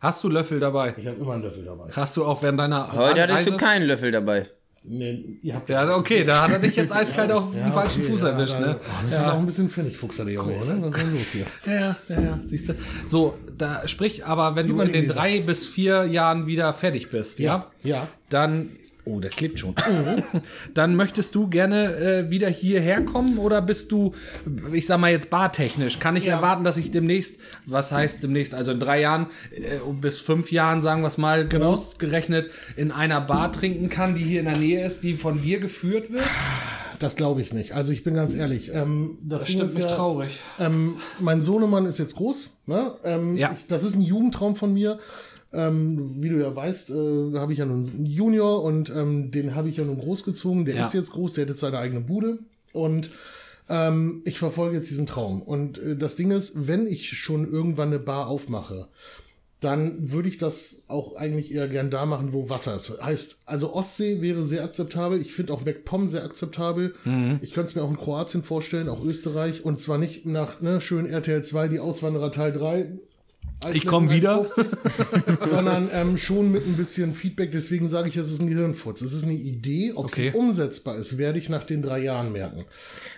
Hast du Löffel dabei? Ich habe immer einen Löffel dabei. Hast du auch während deiner Heute hattest du keinen Löffel dabei. Nee, ihr habt Ja, okay, da hat er dich jetzt eiskalt auf den Ja, falschen okay, Fuß ja, erwischt, ne? Oh, das ist auch ein bisschen Pfennigfuchser, der Junge, ne? Was ist denn los hier? Ja, ja, ja, siehst du. So, da sprich, aber wenn du mal in die den drei bis vier Jahren wieder fertig bist, ja, Ja. dann, oh, der klebt schon. dann möchtest du gerne äh, wieder hierher kommen oder bist du, ich sag mal jetzt bartechnisch, kann ich erwarten, dass ich demnächst, was heißt demnächst, also in drei Jahren äh, bis fünf Jahren, sagen wir es mal, Genau. groß gerechnet, in einer Bar trinken kann, die hier in der Nähe ist, die von dir geführt wird? Das glaube ich nicht. Also ich bin ganz ehrlich. Ähm, das Das stimmt mich ja, traurig. Ähm, mein Sohnemann ist jetzt groß. Ne? Ähm, Ja. ich, das ist ein Jugendtraum von mir. Ähm, wie du ja weißt, äh, habe ich ja nun einen Junior und ähm, den habe ich ja nun großgezogen. Der Ja. ist jetzt groß, der hat jetzt seine eigene Bude. Und ähm, ich verfolge jetzt diesen Traum. Und äh, das Ding ist, wenn ich schon irgendwann eine Bar aufmache, dann würde ich das auch eigentlich eher gern da machen, wo Wasser ist. Heißt, also Ostsee wäre sehr akzeptabel. Ich finde auch MacPom sehr akzeptabel. Mhm. Ich könnte es mir auch in Kroatien vorstellen, auch Österreich. Und zwar nicht nach ne, schön RTL 2, die Auswanderer Teil 3. Ich komm wieder. 1,50, sondern ähm, schon mit ein bisschen Feedback. Deswegen sage ich, es ist ein Gehirnfurz. Es ist eine Idee. Ob Okay. sie umsetzbar ist, werde ich nach den drei Jahren merken.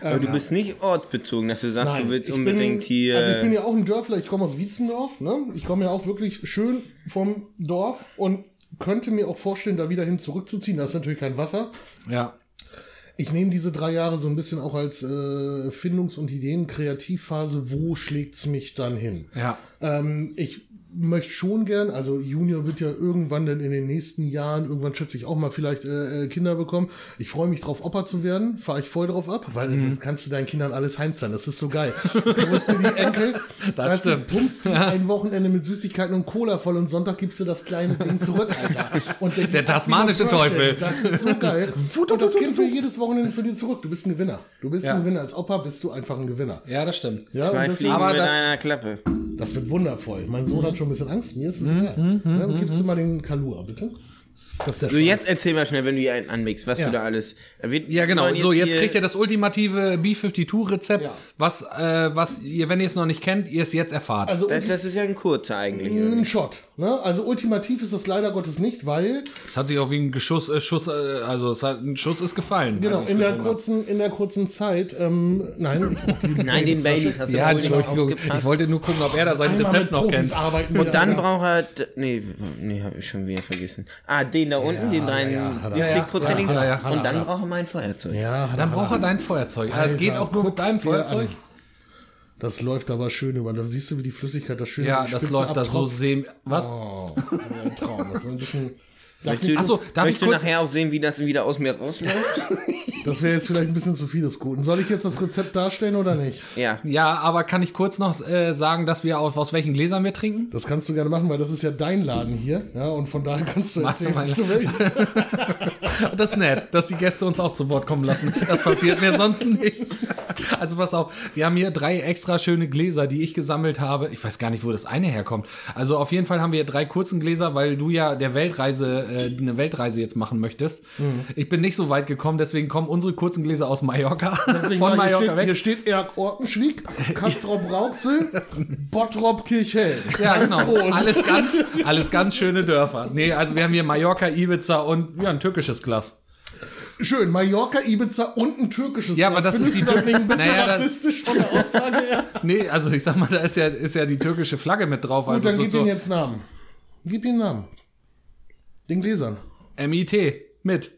Aber du bist nicht ortsbezogen, dass du sagst, Nein, du willst ich unbedingt bin, hier. Also ich bin ja auch ein Dörfler, ich komme aus Wietzendorf, ne? Ich komme ja auch wirklich schön vom Dorf und könnte mir auch vorstellen, da wieder hin zurückzuziehen. Da ist natürlich kein Wasser. Ja. Ich nehme diese drei Jahre so ein bisschen auch als äh, Findungs- und Ideen-Kreativphase. Wo schlägt's mich dann hin? Ja. Ähm, ich möchte schon gern, also Junior wird ja irgendwann dann in den nächsten Jahren, irgendwann schätze ich auch mal vielleicht äh, äh, Kinder bekommen. Ich freue mich drauf, Opa zu werden, fahre ich voll drauf ab, weil Mhm. das kannst du deinen Kindern alles heimzahlen, das ist so geil. Du holst dir die Enkel, Das weißt du, stimmt. pumpst die ein Wochenende mit Süßigkeiten und Cola voll und Sonntag gibst du das kleine Ding zurück, Alter. Und der, Der tasmanische Teufel. Das ist so geil. Und das Kind will jedes Wochenende zu dir zurück. Du bist ein Gewinner. Du bist Ja. ein Gewinner. Als Opa bist du einfach ein Gewinner. Ja, das stimmt. Ja, Zwei und Fliegen mit das- einer Klappe. Das wird wundervoll. Mein Sohn hat schon ein bisschen Angst. Mir ist es Mhm, egal. Ja, gibst du mal den Kalua, bitte? Das ist der So, Spaß. jetzt erzähl mal schnell, wenn du hier einen anmixst, was Ja. du da alles. Ja, genau. sollen So, jetzt kriegt ihr das ultimative B52-Rezept, Ja. was, äh, was ihr, wenn ihr es noch nicht kennt, ihr es jetzt erfahrt. Also Das, das ist ja ein kurzer eigentlich. ein? Shot. Ne? Also ultimativ ist das leider Gottes nicht, weil Es hat sich auch wie ein Geschuss, äh, Schuss, äh, also es hat, ein Schuss ist gefallen. genau in der hab. kurzen in der kurzen Zeit. Ähm, nein, Nein, den Baileys hast du Ja, Entschuldigung. Ich wollte nur gucken, ob er da sein Rezept noch Profis kennt. Und dann braucht er. Nee, nee, hab ich schon wieder vergessen. Ah, den da unten, den er. 70-prozentigen. Ja, ja, ja, hat er, Und dann braucht er mein Feuerzeug. Ja, Dann braucht er dein Feuerzeug. Also es geht auch nur mit deinem Feuerzeug. Das läuft aber schön über. Da siehst du, wie die Flüssigkeit das schön Ja, das läuft da so sehen. Was? Oh, ein Traum. Das ist ein bisschen. Darf Möchtest du, nicht- Ach so, darf ich möchtest du kurz- nachher auch sehen, wie das wieder aus mir rausläuft? Das wäre jetzt vielleicht ein bisschen zu viel des Guten. Soll ich jetzt das Rezept darstellen oder nicht? ja. Ja, aber kann ich kurz noch äh, sagen, dass wir aus, aus welchen Gläsern wir trinken? Das kannst du gerne machen, weil das ist ja dein Laden hier. Ja, und von daher kannst du erzählen, was du willst. Das ist nett, dass die Gäste uns auch zu Wort kommen lassen. Das passiert mir sonst nicht. Also pass auf, wir haben hier drei extra schöne Gläser, die ich gesammelt habe. Ich weiß gar nicht, wo das eine herkommt. Also auf jeden Fall haben wir hier drei kurzen Gläser, weil du ja der Weltreise, äh, eine Weltreise jetzt machen möchtest. Mhm. Ich bin nicht so weit gekommen, deswegen kommen unsere kurzen Gläser aus Mallorca. Deswegen Von Mallorca steht, weg. hier steht Erk Orkenschwieg, Kastrop Rauxel, Bottrop Kirchhell. Ja, genau. groß. Alles ganz, alles ganz schöne Dörfer. Nee, also wir haben hier Mallorca, Ibiza und ja, ein türkisches Glas. Schön, Mallorca, Ibiza und ein türkisches Ja, aber das ist Findest die du das Tür- ein bisschen Naja, rassistisch von der Aussage her? Nee, also ich sag mal, da ist ja, ist ja die türkische Flagge mit drauf. Gut, Also dann so, gib so ihm jetzt Namen. Gib ihm Namen. Den Gläsern. MIT mit.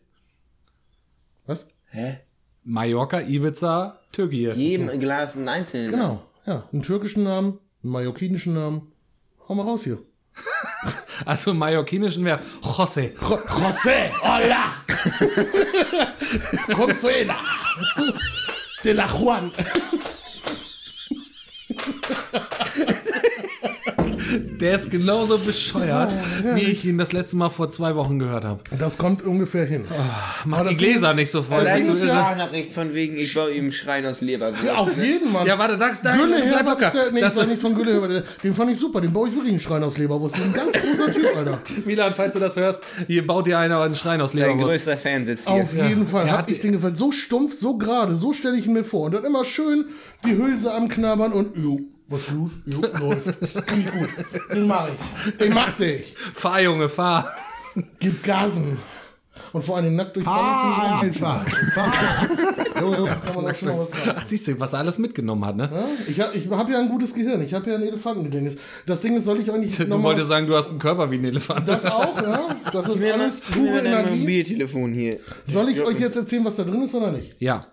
Was? Hä? Mallorca, Ibiza, Türkei. Jedem Glas einen einzelnen. Genau. Ja, einen türkischen Namen, einen mallorquinischen Namen. Hau mal raus hier. Also mallorquinischen wäre José. Jo- José, hola. Consuela. De la Juan. Der ist genauso bescheuert, wie ich ihn das letzte Mal vor zwei Wochen gehört habe. Das kommt ungefähr hin. Mach Aber die das Ding Gläser nicht so voll. das ist ja- irre? Sprachnachricht von wegen, ich baue ihm einen Schrein aus Leberwurst. Ja, auf jeden Mann. Ja, warte, da, da Gülle bleib locker. ist der, nee, das war nichts von Gülle Den fand ich super. Den baue ich wirklich einen Schrein aus Leberwurst. Das ist ein ganz großer Typ, Alter. Milan, falls du das hörst, hier baut dir einer einen Schrein aus Dein Leberwurst. größter Fan sitzt hier. Auf jeden Fall. Er Hab hat ich die- den gefallen. So stumpf, so gerade, so stelle ich ihn mir vor. Und dann immer schön die Hülse am Knabbern und jo, was los? Jo, läuft. Finde ich gut. Den mach ich. Den mach dich. Fahr, Junge, fahr. Gib Gasen. Und vor allem nackt durchfahren. Ah, finde ich auch nicht. Jo, jo, kann man auch schon mal was raus. Ach, siehst du, was er alles mitgenommen hat, ne? Ja, Ich habe ich hab ja ein gutes Gehirn. Ich habe ja ein Elefantengedächtnis. Das Ding ist, soll ich eigentlich noch Du wolltest sagen, du hast einen Körper wie ein Elefant. Das auch, ja. Das ist Mir alles pure Energie. Mobiltelefon hier. Soll ich euch jetzt erzählen, was da drin ist oder nicht? Ja,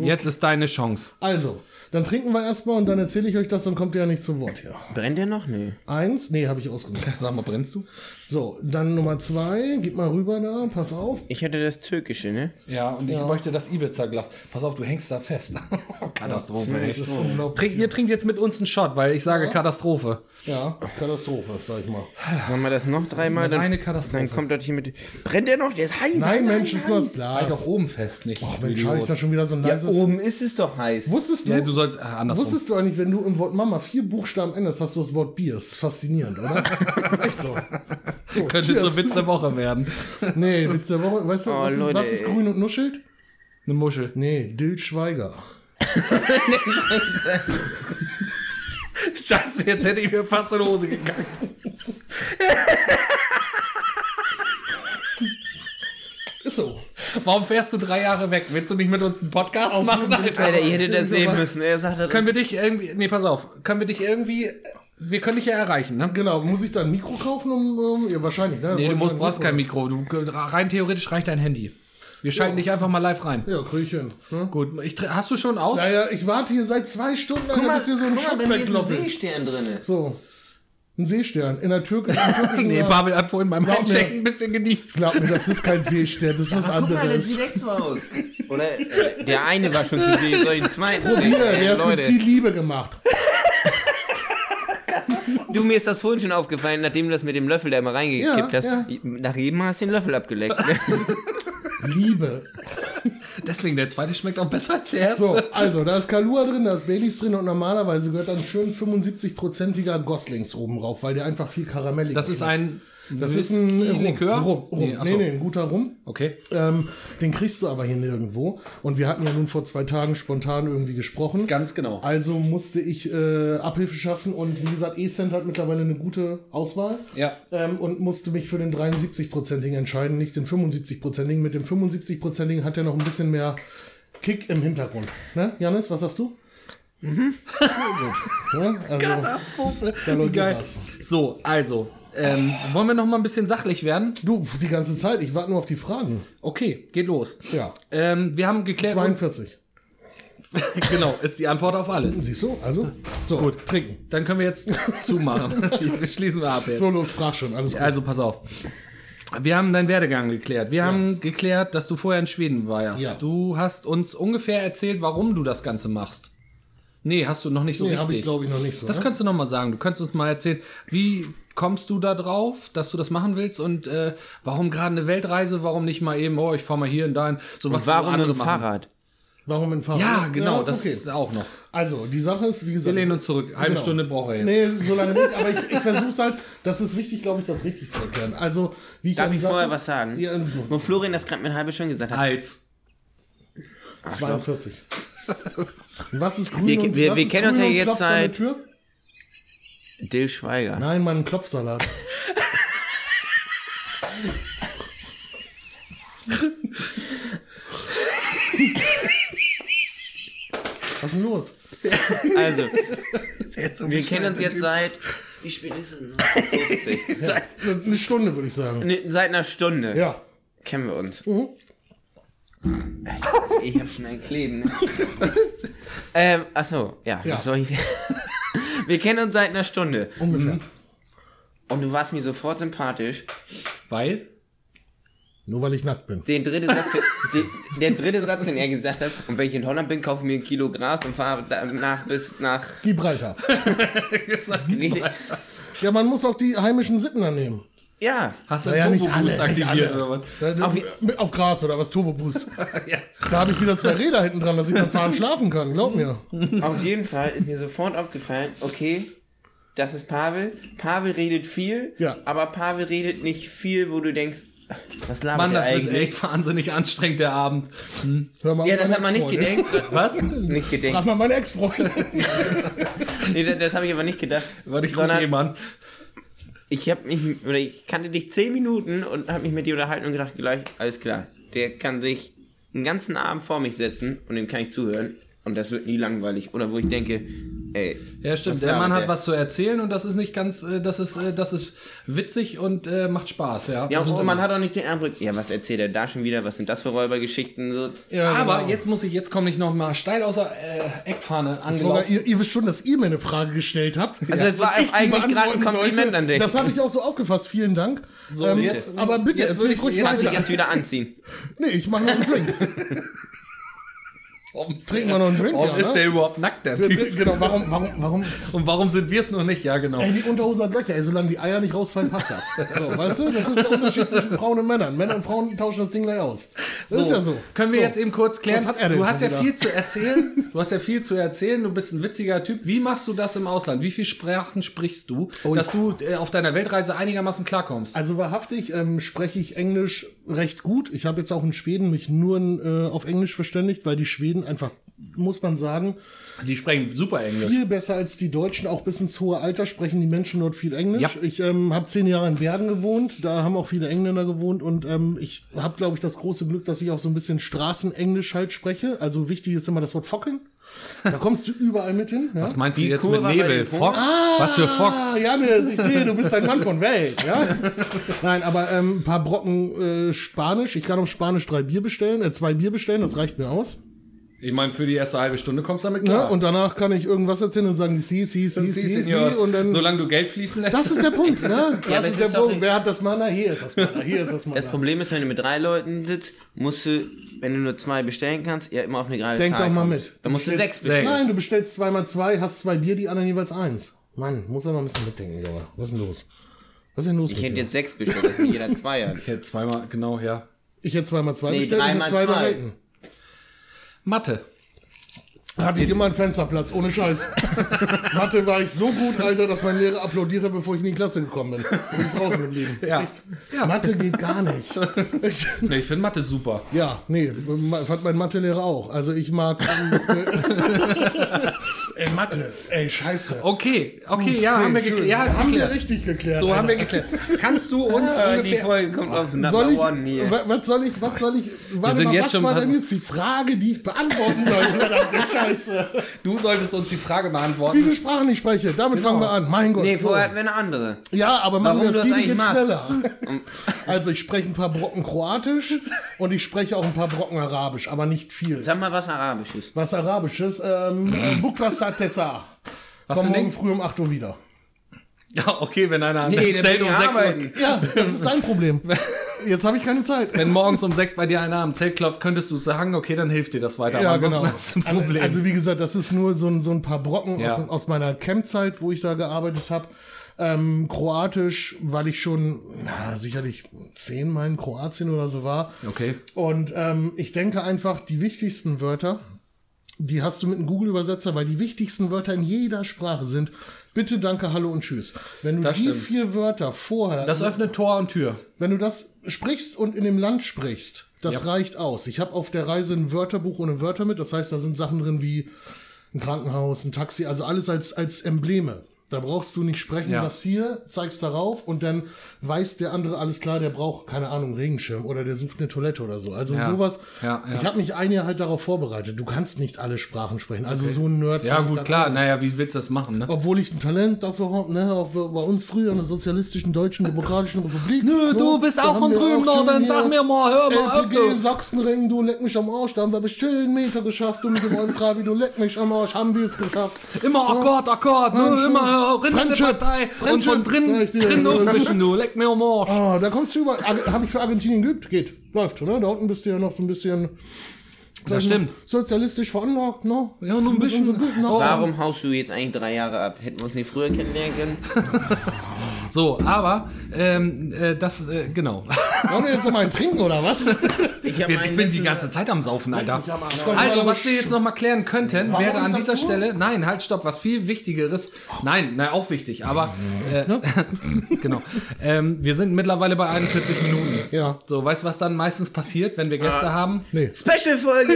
jetzt ist deine Chance. Also, dann trinken wir erstmal und dann erzähle ich euch das, dann kommt ihr ja nicht zu Wort hier. Brennt der noch? Nee. Eins, nee, habe ich ausgemacht. Sag mal, brennst du? So, dann Nummer zwei, gib mal rüber da, pass auf. Ich hatte das türkische, ne? Ja, und ich möchte das Ibiza-Glas. Pass auf, du hängst da fest. Katastrophe, Das ist unglaublich. Trink, ihr trinkt jetzt mit uns einen Shot, weil ich sage Katastrophe. Ja, Katastrophe, sag ich mal. Machen wir das noch dreimal? eine reine Katastrophe. dann kommt das hier mit. Brennt der noch? Der ist heiß. Nein, Mensch, ist nur das. Glas. Halt doch oben fest, nicht? Ach Mensch, habe ich da schon wieder so ein Ja, leises... oben ist es doch heiß. Wusstest du, Ja, du sollst ah, andersrum. wusstest du eigentlich, wenn du im Wort Mama vier Buchstaben änderst, hast du das Wort Bier. Ist faszinierend, oder? ist echt so. so Könnte Cheers. zur Witz der Woche werden. Nee, Witz der Woche. Weißt du, Oh, was, ist, Leute, was ist grün und nuschelt? Eine Muschel. Nee, Dill Schweiger. Scheiße, jetzt hätte ich mir fast in die Hose gekackt. Ist so. Warum fährst du drei Jahre weg? Willst du nicht mit uns einen Podcast machen, Alter? Alter, ihr hättet das sehen müssen. Er sagt das. Können wir dich irgendwie, nee, pass auf, können wir dich irgendwie, wir können dich ja erreichen, ne? Genau, muss ich da ein Mikro kaufen? Um, um, ja, wahrscheinlich, ne? Nee, du musst, brauchst kein Mikro. Du, rein theoretisch reicht dein Handy. Wir schalten dich einfach mal live rein. Ja, krieg ich hin. Ne? Gut, ich, hast du schon aus? Naja, ich warte hier seit zwei Stunden, Guck mal, bis hier so ein bei mir ist ein. Seestern drin. So. Ein Seestern. In der türkischen, Nee, Pavel hat vorhin beim. Einchecken ein bisschen genießt. Glaub mir, das ist kein Seestern, das ist was Guck mal, der anderes. sieht echt so aus. Oder äh, der eine war schon zu viel, soll ich den zweiten Hier, trinken? der Ey, ist mit viel Liebe gemacht. du, mir ist das vorhin schon aufgefallen, nachdem du das mit dem Löffel da immer reingekippt Ja, hast. ja. Nach jedem Mal hast du den Löffel abgeleckt. Ne? Liebe. Deswegen, der zweite schmeckt auch besser als der erste. So, also, da ist Kalua drin, da ist Baileys drin und normalerweise gehört dann schön 75-prozentiger Goslings oben drauf, weil der einfach viel karamellig Das ist ein Das ist ein Rum. Likör? Rum. Rum. Nee, Nee, achso. nee, ein guter Rum. Okay. Ähm, den kriegst du aber hier nirgendwo. Und wir hatten ja nun vor zwei Tagen spontan irgendwie gesprochen. Ganz genau. Also musste ich äh, Abhilfe schaffen und wie gesagt, E-Cent hat mittlerweile eine gute Auswahl. Ja. Ähm, und musste mich für den 73-prozentigen entscheiden, nicht den 75-prozentigen. Mit dem 75-prozentigen hat er noch ein bisschen mehr Kick im Hintergrund. Ne, Janis, was sagst du? Mhm. Ja, also, Katastrophe. Geil. was. So, also, ähm, wollen wir noch mal ein bisschen sachlich werden? Du, die ganze Zeit, ich warte nur auf die Fragen. Okay, geht los. Ja. Ähm, wir haben geklärt. 42. genau, ist die Antwort auf alles. Siehst du? Also, so, Gut. trinken. Dann können wir jetzt zumachen. Schließen wir ab jetzt. So, los, frag schon. Alles gut. Also pass auf. Wir haben deinen Werdegang geklärt. Wir haben geklärt, dass du vorher in Schweden warst. Ja. Du hast uns ungefähr erzählt, warum du das Ganze machst. Nee, hast du noch nicht so nee, richtig. ich glaube ich noch nicht so. das ne? kannst du noch mal sagen. Du könntest uns mal erzählen, wie kommst du da drauf, dass du das machen willst und äh, warum gerade eine Weltreise, warum nicht mal eben, oh, ich fahr mal hier und dahin, so was Und warum machen. Fahrrad? Warum ein Fahrrad? Ja, genau, ist das okay. ist auch noch. Also, die Sache ist, wie gesagt. Wir lehnen uns zurück. Halbe Genau. Stunde braucht er jetzt. Nee, so lange nicht, aber ich, ich versuche es halt, das ist wichtig, glaube ich, das richtig zu erklären. Also, wie ich Darf ja ich vorher hab- was sagen? Ja, Wo Florian das gerade mit halben Stunde gesagt hat. Als. 42. Was ist grün Wir- und, wir- was wir ist kennen uns ja jetzt seit- Tür? Dill Schweiger. Nein, Mann, ein Klopfsalat. Was ist denn los? Also, wir kennen uns jetzt seit. Wie spät ist es? noch? 50. seit, Das ist eine Stunde, würde ich sagen. ne, seit einer Stunde Ja. kennen wir uns. Mhm. Ich habe schon ein Kleben. Ne? ähm, achso, ja, Ja. Was soll ich? Wir kennen uns seit einer Stunde. Ungefähr. Und du warst mir sofort sympathisch. Weil? Nur weil ich nackt bin. Den dritte Satz, den, der dritte Satz, den er gesagt hat, und wenn ich in Holland bin, kaufe ich mir ein Kilo Gras und fahre danach bis nach. Gibraltar. Richtig, Ja, man muss auch die heimischen Sitten annehmen. Ja, Hast du Naja, einen nicht Turbo alle, Boost aktiviert oder was? Da- Auf- auf Gras oder was, Turbo Boost. Ja. Da habe ich wieder zwei Räder hinten dran, dass ich beim Fahren schlafen kann, glaub mir. auf jeden Fall ist mir sofort aufgefallen, okay, das ist Pavel. Pavel redet viel, Ja. aber Pavel redet nicht viel, wo du denkst, was labert Mann, der das wird eigentlich? echt wahnsinnig anstrengend, der Abend. Hör mal Ja, das hat man nicht gedenkt. Was? Nicht gedenkt. Frag mal meine Ex-Freundin. Nee, das, das habe ich aber nicht gedacht. Warte, ich mal an. Ich habe mich oder ich kannte dich zehn Minuten und habe mich mit dir unterhalten und gedacht gleich alles klar. Der kann sich einen ganzen Abend vor mich setzen und dem kann ich zuhören und das wird nie langweilig oder wo ich denke ey Ja, stimmt. Der Mann labert hat der? was zu erzählen und das ist nicht ganz, äh, das ist, äh, das ist witzig und äh, macht Spaß, ja. ja Das und man hat auch nicht den Eindruck ja was erzählt er da schon wieder was sind das für Räubergeschichten so Ja, Aber genau. jetzt muss ich, jetzt komme ich noch mal steil außer äh, Eckfahne Sogar, angelaufen. ihr, ihr wisst schon, dass ihr mir eine Frage gestellt habt. Also es war Und ich die eigentlich gerade ein Kompliment sollte. an dich. Das habe ich auch so aufgefasst. Vielen Dank. So, Ähm, jetzt- aber bitte, jetzt erzähl will ich- ruhig jetzt weiter. jetzt wieder anziehen Nee, ich mache noch einen Drink. Warum ist Trinken der- wir noch einen Drink, Warum ja, ist ne? der überhaupt nackt, der Typ? genau, warum, warum, warum? Und warum sind wir es noch nicht? Ja, genau. Ey, die Unterhose hat Löcher, ey, solange die Eier nicht rausfallen, passt das. So, weißt du, das ist der Unterschied zwischen Frauen und Männern. Männer und Frauen tauschen das Ding gleich aus. Das ist ja so. Können wir so. jetzt eben kurz klären? Er du hast ja wieder? viel zu erzählen. Du hast ja viel zu erzählen. Du bist ein witziger Typ. Wie machst du das im Ausland? Wie viele Sprachen sprichst du, dass du äh, auf deiner Weltreise einigermaßen klarkommst? Also wahrhaftig ähm, spreche ich Englisch recht gut. Ich habe jetzt auch in Schweden mich nur äh, auf Englisch verständigt, weil die Schweden einfach, muss man sagen, Die sprechen super Englisch. viel besser als die Deutschen. Auch bis ins hohe Alter sprechen die Menschen dort viel Englisch. Ja. Ich ähm, habe zehn Jahre in Bergen gewohnt. Da haben auch viele Engländer gewohnt. Und ähm, ich habe, glaube ich, das große Glück, dass ich auch so ein bisschen Straßenenglisch halt spreche. Also wichtig ist immer das Wort Focken. Da kommst du überall mit hin. Ja? Was meinst du Die jetzt Kurve mit Nebel? Fock? Was für Fock? Ah, Janne, ich sehe, du bist ein Mann von Welt, ja? Nein, aber ähm, ein paar Brocken äh, Spanisch. Ich kann auf Spanisch drei Bier bestellen, äh, zwei Bier bestellen, das reicht mir aus. Ich meine, für die erste halbe Stunde kommst du damit Ne? klar. Und danach kann ich irgendwas erzählen und sagen, sie, sie, sie, Sie, sie, sie, und dann... solange du Geld fließen lässt. Das ist der Punkt, ne? Ja, Das aber ist der ist doch Punkt. Wer hat das Mana? Hier ist das Mana. Hier ist das Mana. das Problem ist wenn du mit drei Leuten sitzt musst du wenn du nur zwei bestellen kannst ja immer auf eine gerade Denk Zahl doch mal kommen. mit. dann musst du Bestellst- sechs bestellen. Nein, du bestellst zweimal zwei, hast zwei Bier, die anderen jeweils eins. Mann, muss aber ein bisschen mitdenken, Junge. Was ist denn los? Was ist denn los ich hätte jetzt sechs bestellt dass mir jeder zwei hat Ich hätte zweimal, genau, ja. Ich hätte zweimal zwei Nee, bestellt dreimal zwei zwei. behalten. Mathe. Hatte ich immer einen Fensterplatz, ohne Scheiß. Mathe war ich so gut, Alter, dass mein Lehrer applaudiert hat, bevor ich in die Klasse gekommen bin. Bin ich draußen geblieben. Ja. Echt. Mathe geht gar nicht. Ich, Nee, ich finde Mathe super. ja, nee, fand mein Mathelehrer auch. Also ich mag. ey, Mathe, ey, scheiße. Okay, okay, ja, haben wir geklärt. Ja, haben geklärt. wir richtig geklärt. So haben wir Alter. geklärt. Kannst du uns die ungefähr... Folge kommt auf Number Soll ich, One hier wa- was soll ich, was soll ich, warte sind mal, jetzt was schon war denn jetzt die Frage, die ich beantworten sollte, Scheiße? Du solltest uns die Frage Wie beantworten. viele Sprachen ich spreche? Damit fangen wir an. Mein Gott. Nee, vorher hatten wir eine andere. Ja, aber machen Warum wir das das die, geht machst? schneller. Also ich spreche ein paar Brocken Kroatisch und ich spreche auch ein paar Brocken Arabisch, aber nicht viel. Sag mal was Arabisches. Was Arabisches? Ähm, äh, Bukbasa Tessa. Was Komm morgen früh um 8 Uhr wieder. Ja, okay, wenn einer Nee, der Zelt um 6 Uhr. Ja, das ist dein Problem. Jetzt habe ich keine Zeit. wenn morgens um 6 bei dir einer am Zelt klopft, könntest du sagen, okay, dann hilft dir das weiter. Ja, Aber genau. hast du ein Problem. Also wie gesagt, das ist nur so ein, so ein paar Brocken Ja. aus, aus meiner Campzeit, wo ich da gearbeitet habe. Ähm, Kroatisch, weil ich schon na, sicherlich zehnmal in Kroatien oder so war. okay. Und ähm, ich denke einfach, die wichtigsten Wörter, die hast du mit einem Google-Übersetzer, weil die wichtigsten Wörter in jeder Sprache sind bitte, danke, hallo und tschüss. Wenn du Das die stimmt. vier Wörter vorher, Das öffnet Tor und Tür. wenn du das sprichst und in dem Land sprichst, das Ja. reicht aus. Ich habe auf der Reise ein Wörterbuch ohne Wörter mit, das heißt, da sind Sachen drin wie ein Krankenhaus, ein Taxi, also alles als, als Embleme. Da brauchst du nicht sprechen, Ja. sagst hier, zeigst darauf und dann weiß der andere alles klar, der braucht, keine Ahnung, Regenschirm oder der sucht eine Toilette oder so. Also Ja. sowas. Ja, ja. Ich habe mich ein Jahr halt darauf vorbereitet. Du kannst nicht alle Sprachen sprechen. Also so ein Nerd. Ja, gut, klar. nicht. Naja, wie willst du das machen, ne? Obwohl ich ein Talent dafür habe, ne, auch bei uns früher in der sozialistischen Deutschen Demokratischen Republik. Nö, ne, du bist da auch von wir drüben auch Norden. hier Sag mir mal, hör mal auf, LPG, du. Sachsenring, du leck mich am Arsch, da haben wir bestimmt einen Meter geschafft und mit dem Oltrabi, du leck mich am Arsch, haben wir es geschafft. Immer Akkord, Akkord, ne? Immer Rinder in der Friendship, Partei. Und Friendship, von drin, drin aufmischen, du. Leck mir am Arsch. Ah, da kommst du über. Habe ich für Argentinien geübt? Geht. Läuft, ne? Da unten bist du ja noch so ein bisschen. Mal, stimmt. Sozialistisch veranlagt, ne? Ja, nur ein bisschen. So gut. Warum haust du jetzt eigentlich drei Jahre ab? Hätten wir uns nicht früher kennenlernen können? So, aber, ähm, äh, das, äh, genau. Wollen wir jetzt noch mal einen trinken oder was? Ich, hab Ich bin die ganze Zeit am Saufen, Alter. Also, was wir jetzt noch mal klären könnten, Warum wäre an das dieser? Stelle, nein, halt, stopp, was viel Wichtigeres, nein, na, auch wichtig, aber, äh, genau, ähm, wir sind mittlerweile bei 41 Minuten. Ja. So, weißt du, was dann meistens passiert, wenn wir Gäste haben? Nee. Special-Folge!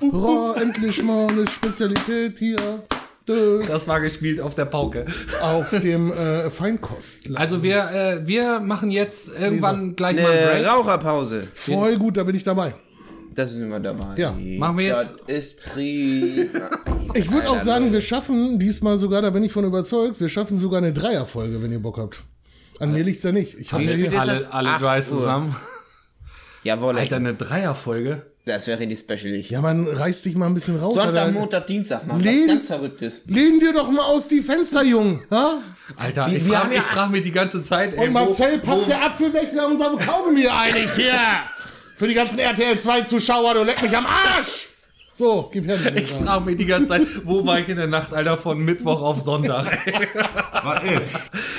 Hurra, endlich mal eine Spezialität hier. Das war gespielt auf der Pauke. Auf dem äh, Feinkost. Also wir, äh, wir machen jetzt irgendwann gleich mal einen Eine Break. Raucherpause. Voll gut, da bin ich dabei. Das sind wir dabei. Ja, machen wir jetzt- Das ist prima. Ich würde auch sagen, wir schaffen diesmal sogar, da bin ich von überzeugt, wir schaffen sogar eine Dreierfolge, wenn ihr Bock habt. An mir liegt's ja nicht. Ich habe Alle, alle Dries Uhr. zusammen. Jawohl, Alter, eine Dreierfolge. das wäre richtig special. ja, man reißt dich mal ein bisschen raus. Sonntag, Alter. Montag, Dienstag machen. Lehn- Was ganz Verrücktes. Lehn dir doch mal aus die Fenster, Jung. Ha? Alter, Wir- ich frage ja- frag mich die ganze Zeit, ey, Und wo- Marcel wo- packt der Apfel weg, wir haben uns auf Kaugummi geeinigt hier. Für die ganzen RTL 2 Zuschauer, du leck mich am Arsch. So, gib her. die Ich frage mich die ganze Zeit, wo war ich in der Nacht, Alter, von Mittwoch auf Sonntag? Was ist?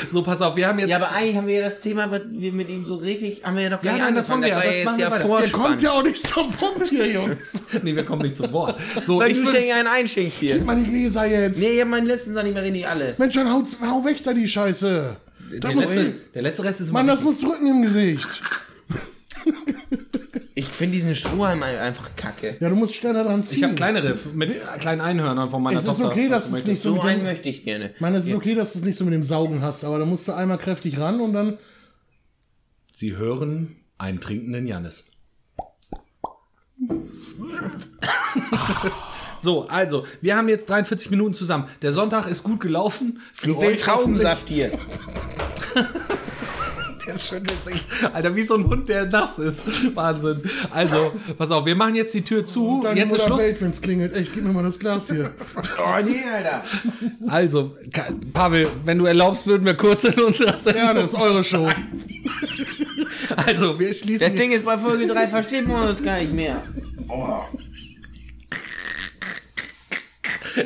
so, pass auf, wir haben jetzt. Ja, aber eigentlich haben wir ja das Thema, was wir mit ihm so richtig, haben wir ja noch Ja, gar nicht nein, das wollen wir ja, das war machen jetzt wir ja weiter. Ihr kommt ja auch nicht zum Punkt hier, Jungs. nee, wir kommen nicht zu Wort. So, Weil ich würde, schenken einen einschenkst hier. Gib mal die Gläser jetzt. Nee, ich hab meinen letzten Sand nicht mehr richtig alle. Mensch, dann haut, hau weg da die Scheiße. Der, letzte, der letzte Rest ist immer Mann, das muss drücken im Gesicht. Ich finde diesen Strohhalm einfach kacke. Ja, du musst schneller dran ziehen. Ich habe kleinere mit kleinen Einhörnern von meiner es ist Tochter. okay, dass es nicht so So mit einen dem, möchte ich gerne. Ich meine, es ist okay, dass du es nicht so mit dem Saugen hast, aber da musst du einmal kräftig ran und dann. Sie hören einen trinkenden Jannis. So, also, wir haben jetzt 43 Minuten zusammen. Der Sonntag ist gut gelaufen. Für Ich will euch. Traubensaft hier. Der schüttelt sich. Alter, wie so ein Hund, der nass ist. Wahnsinn. Also, pass auf, wir machen jetzt die Tür zu. Dann Jetzt ist Schluss. wenn es klingelt. Echt, gib mir mal das Glas hier. Oh nee, Alter. Also, Pavel, wenn du erlaubst, würden wir kurz in unserer Sendung. Ja, das ist eure Show. Also, wir schließen. Das Ding ist bei Folge 3 versteht man uns gar nicht mehr.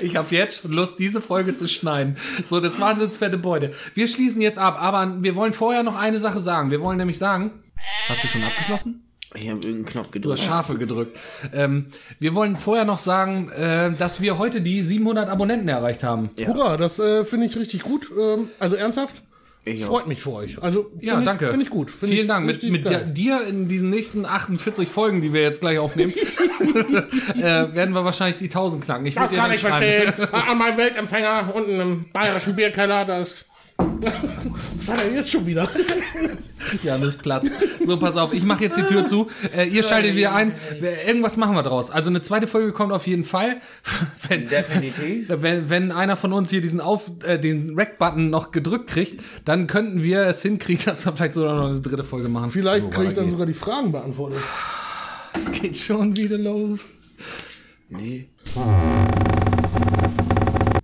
Ich habe jetzt schon Lust, diese Folge zu schneiden. So, das wahnsinns fette Beute. Wir schließen jetzt ab, aber wir wollen vorher noch eine Sache sagen. Wir wollen nämlich sagen. Hast du schon abgeschlossen? Ich habe irgendeinen Knopf Du hast gedrückt. Schafe gedrückt. Ähm, wir wollen vorher noch sagen, äh, dass wir heute die 700 Abonnenten erreicht haben. Ja. Hurra, das äh, finde ich richtig gut. Ähm, also ernsthaft. Ich auch. Freut mich für euch. Also, Ja, ich, danke. Finde ich gut. Find Vielen ich Dank. Mit, mit dir in diesen nächsten 48 Folgen, die wir jetzt gleich aufnehmen, äh, werden wir wahrscheinlich die 1000 knacken. Ich Das kann ich verstehen. An meinem Weltempfänger unten im bayerischen Bierkeller, das Was hat er jetzt schon wieder? Janis Platz. So, pass auf, ich mache jetzt die Tür zu. Äh, ihr schaltet wieder ein. Irgendwas machen wir draus. Also eine zweite Folge kommt auf jeden Fall. Wenn, Definitiv. wenn, wenn einer von uns hier diesen auf äh, den Rack-Button noch gedrückt kriegt, dann könnten wir es hinkriegen, dass wir vielleicht sogar noch eine dritte Folge machen. Vielleicht kriege ich dann geht's. sogar die Fragen beantwortet. Es geht schon wieder los. Nee.